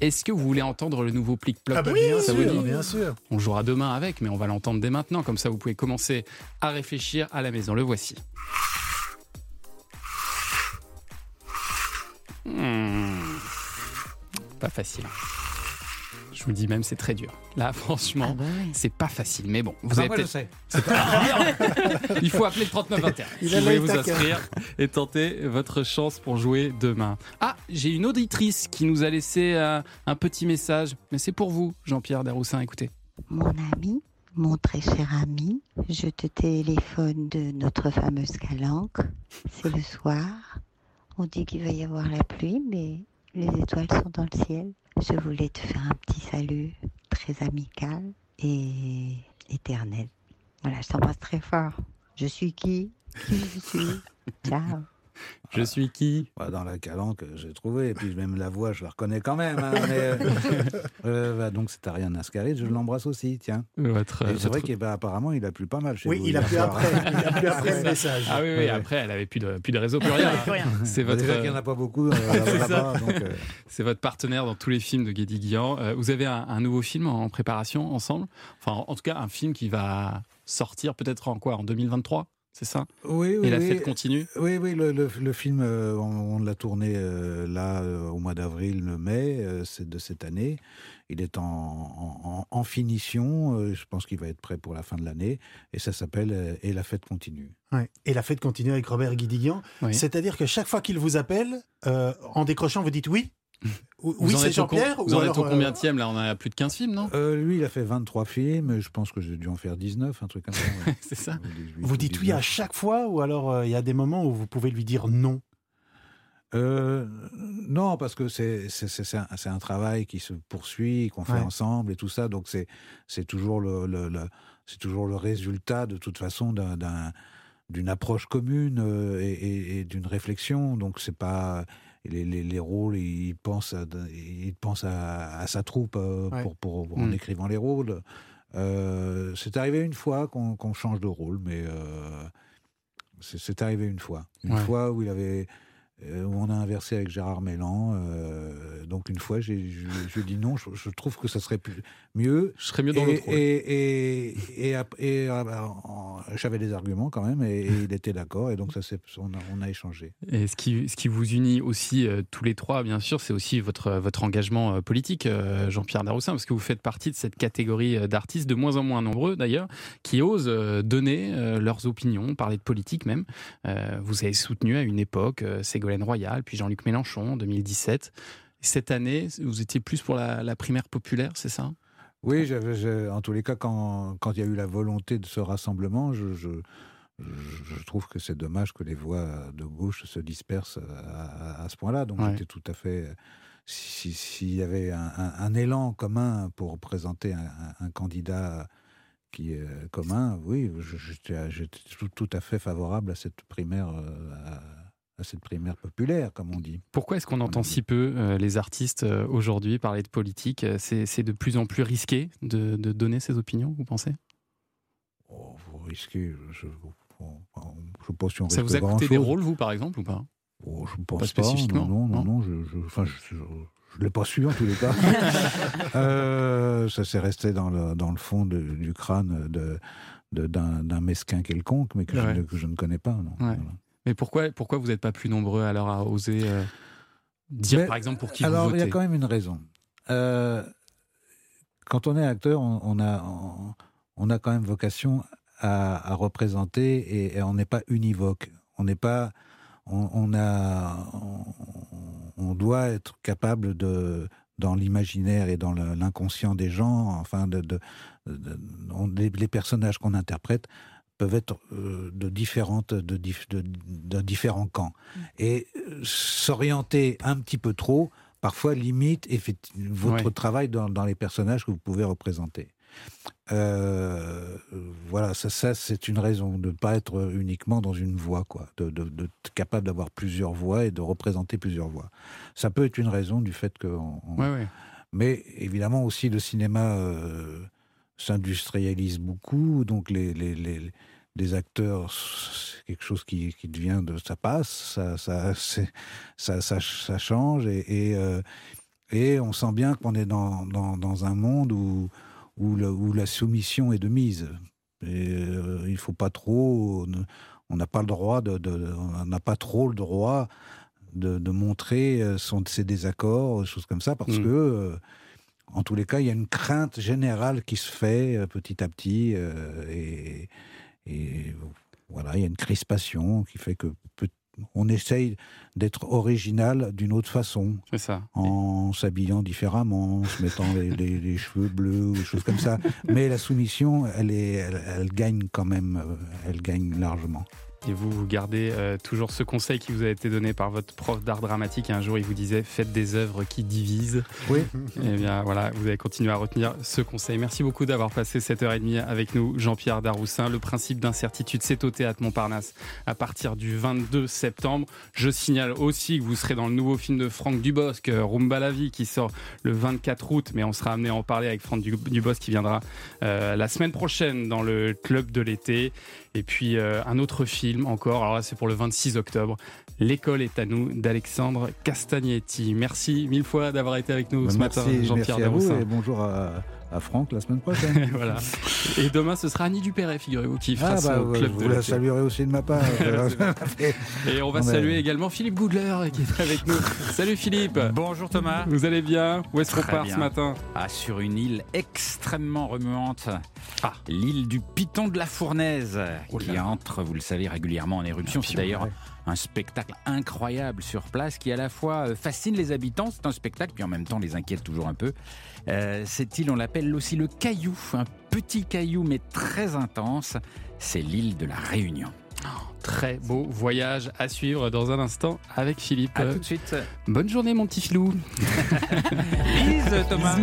Est-ce que vous voulez entendre le nouveau plic ploc Ah bah bien Ça sûr, vous dit bien sûr. On jouera demain avec, mais on va l'entendre dès maintenant. Comme ça, vous pouvez commencer à réfléchir à la maison. Le voici. Hmm. Pas facile. Je vous dis même, c'est très dur. Là, franchement, c'est pas facile. Mais bon, vous Ah bah, avez moi, je peut-être- sais. C'est pas- Il faut appeler le 3921 Il si a vous voulez vous inscrire et tenter votre chance pour jouer demain. Ah, j'ai une auditrice qui nous a laissé euh, un petit message, mais c'est pour vous, Jean-Pierre Daroussin. Écoutez. Mon ami, mon très cher ami, je te téléphone de notre fameuse calanque. C'est le soir. On dit qu'il va y avoir la pluie, mais les étoiles sont dans le ciel. Je voulais te faire un petit salut très amical et éternel. Voilà, je t'embrasse très fort. Je suis qui? Qui je suis? Ciao. Je suis qui Bah, Dans la calanque, j'ai trouvé. Et puis même la voix, je la reconnais quand même. hein, mais, euh, euh, bah, donc c'est Ariane Ascaride, je l'embrasse aussi, tiens. Votre, Et c'est votre- vrai qu'apparemment, il a plu pas mal chez Oui, vous. il a plu après. Il a plu après le message. Ah oui, oui, Ouais, après, elle avait plus de, plus de réseau, plus rien. C'est Bah, votre. déjà qu'il n'y en a pas beaucoup euh, C'est ça. là-bas. donc, euh, C'est votre partenaire dans tous les films de Guédi Guillain. Euh, vous avez un, un nouveau film en préparation ensemble? Enfin, en tout cas, un film qui va sortir peut-être en quoi En 2023 C'est ça? Oui, oui. Et la oui. fête continue? Oui, oui, le, le- le film, euh, on, on l'a tourné euh, là euh, au mois d'avril, mai euh, c'est de cette année. Il est en, en- en- en finition. je pense qu'il va être prêt pour la fin de l'année. Et ça s'appelle euh, Et la fête continue. Ouais. Et la fête continue avec Robert Guédiguian. Oui. C'est-à-dire que chaque fois qu'il vous appelle, euh, en décrochant, vous dites oui? Ou- Vous Oui, en c'est êtes au con- Jean-Pierre Vous ou en êtes au euh, combien là? On a plus de 15 films, non? Euh, lui, il a fait 23 films. Je pense que j'ai dû en faire 19, un truc comme ça. ouais. C'est ça Vous dites oui à chaque fois ou alors euh, il y a des moments où vous pouvez lui dire non? Euh, non, parce que c'est un, travail qui se poursuit, qu'on fait Ouais. ensemble et tout ça. Donc c'est c'est toujours le, le- le- c'est toujours le résultat de toute façon d'un- d'un d'une approche commune euh, et, et- et d'une réflexion. Donc c'est pas les, les, les rôles, ils pensent à, ils pensent à, à sa troupe euh, Ouais. pour, pour en Mm. écrivant les rôles. Euh, c'est arrivé une fois qu'on change de rôle, mais euh, c'est arrivé une fois. Une Ouais. fois où il avait où on a inversé avec Gérard Mélan. donc une fois, j'ai je, je dis non. Je, je trouve que ça serait plus, mieux. Je serais mieux dans l'autre. Et, et, et, euh, en- j'avais des arguments quand même, et, il était d'accord. Et donc ça, on a, on a échangé. Et ce qui, ce qui vous unit aussi euh, tous les trois, bien sûr, c'est aussi votre, votre engagement euh, politique, euh, Jean-Pierre Daroussin, parce que vous faites partie de cette catégorie euh, d'artistes, de moins en moins nombreux d'ailleurs, qui osent euh, donner euh, leurs opinions, parler de politique même. Euh, vous avez soutenu à une époque euh, Ségolène Royal, puis Jean-Luc Mélenchon en 2017. Cette année, vous étiez plus pour la, la primaire populaire, c'est ça? Oui, en tous les cas, quand, quand il y a eu la volonté de ce rassemblement, je, je, je- je trouve que c'est dommage que les voix de gauche se dispersent à, à- à ce point-là. Donc Ouais. j'étais tout à fait. si- S'il y avait un, un- un élan commun pour présenter un, candidat qui est commun, oui, j'étais tout, tout à fait favorable à cette primaire, euh, à, à cette primaire populaire, comme on dit. Pourquoi est-ce qu'on entend si peu euh, les artistes euh, aujourd'hui parler de politique Euh, C'est de plus en plus risqué de, de donner ses opinions, vous pensez? Vous risquez, je ne sais pas si on Ça vous a coûté des rôles, vous, par exemple, ou pas? Oh, je ne pense Pas pas. spécifiquement, Non, non, non non, je, je, enfin, je, je, je l'ai pas su en tous les cas. Euh, ça s'est resté dans le, dans le fond de- du crâne de, de- d'un, d'un mesquin quelconque, mais que, Ouais. je, ne, que je ne connais pas. Non. Ouais. Mais pourquoi, pourquoi vous n'êtes pas plus nombreux alors à oser euh, dire, Mais, par exemple, pour qui Alors, vous il y votez? a quand même une raison. Euh, quand on est acteur, on, on a, on, on a quand même vocation à, à représenter et, et on n'est pas univoque. On n'est pas. On, on a. On, doit être capable de dans l'imaginaire et dans l'inconscient des gens, enfin, de, les personnages qu'on interprète peuvent être euh, de différentes, de, dif- de- de différents camps. Et euh, s'orienter un petit peu trop, parfois limite votre Ouais. travail dans, dans les personnages que vous pouvez représenter. Euh, voilà, ça, ça c'est une raison de ne pas être uniquement dans une voix, quoi, de, de, de être capable d'avoir plusieurs voix et de représenter plusieurs voix. Ça peut être une raison du fait que. on- on- Ouais, ouais. Mais évidemment aussi le cinéma euh, s'industrialise beaucoup, donc les, les, les, les acteurs, c'est quelque chose qui, qui devient de ça passe, ça, ça, ça, ça, ça change et, et, euh, et on sent bien qu'on est dans, dans, dans un monde où, où, le- où la soumission est de mise. Et, euh, il faut pas trop, on n'a pas le droit de, de- on n'a pas trop le droit de, de montrer euh, son, ses désaccords, des choses comme ça, parce Mm. que en tous les cas, il y a une crainte générale qui se fait euh, petit à petit, euh, et, et voilà, il y a une crispation qui fait que on essaye d'être original d'une autre façon. C'est ça. En s'habillant différemment, en se mettant les, les- les cheveux bleus ou des choses comme ça. Mais la soumission, elle, est, elle, elle gagne quand même, euh, elle gagne largement. Et vous, vous gardez euh, toujours ce conseil qui vous a été donné par votre prof d'art dramatique. Un jour, il vous disait faites des œuvres qui divisent. Oui. Et bien voilà, vous avez continué à retenir ce conseil. Merci beaucoup d'avoir passé cette heure et demie avec nous, Jean-Pierre Daroussin. Le principe d'incertitude, c'est au théâtre Montparnasse à partir du 22 septembre. Je signale aussi que vous serez dans le nouveau film de Franck Dubosc, euh, Rumba la vie, qui sort le 24 août. Mais on sera amené à en parler avec Franck Du- Dubosc qui viendra euh, la semaine prochaine dans le club de l'été. Et puis euh, un autre film encore, alors là c'est pour le 26 octobre, L'école est à nous d'Alexandre Castagnetti. Merci mille fois d'avoir été avec nous ce merci, matin, Jean-Pierre merci à vous Daroussin. et bonjour à, à Franck la semaine prochaine. voilà. Et demain, ce sera Annie Dupéret, figurez-vous, qui fera Ah bah, son ouais, club je de vous la l'été. saluerai aussi de ma part. Et on va Non, mais- saluer également Philippe Goudler qui est avec nous. Salut Philippe. Bonjour Thomas. Vous allez bien Où est-ce qu'on part bien. ce matin Ah, sur une île extrêmement remuante. L'île du Piton de la Fournaise, qui entre, vous le savez, régulièrement en éruption. C'est d'ailleurs un spectacle incroyable sur place qui à la fois euh, fascine les habitants, c'est un spectacle, puis en même temps les inquiète toujours un peu. Euh, cette île, on l'appelle aussi le Caillou, un petit caillou mais très intense. C'est l'île de la Réunion. Très beau voyage à suivre dans un instant avec Philippe. À tout de suite. Bonne journée mon petit filou. Lise Thomas.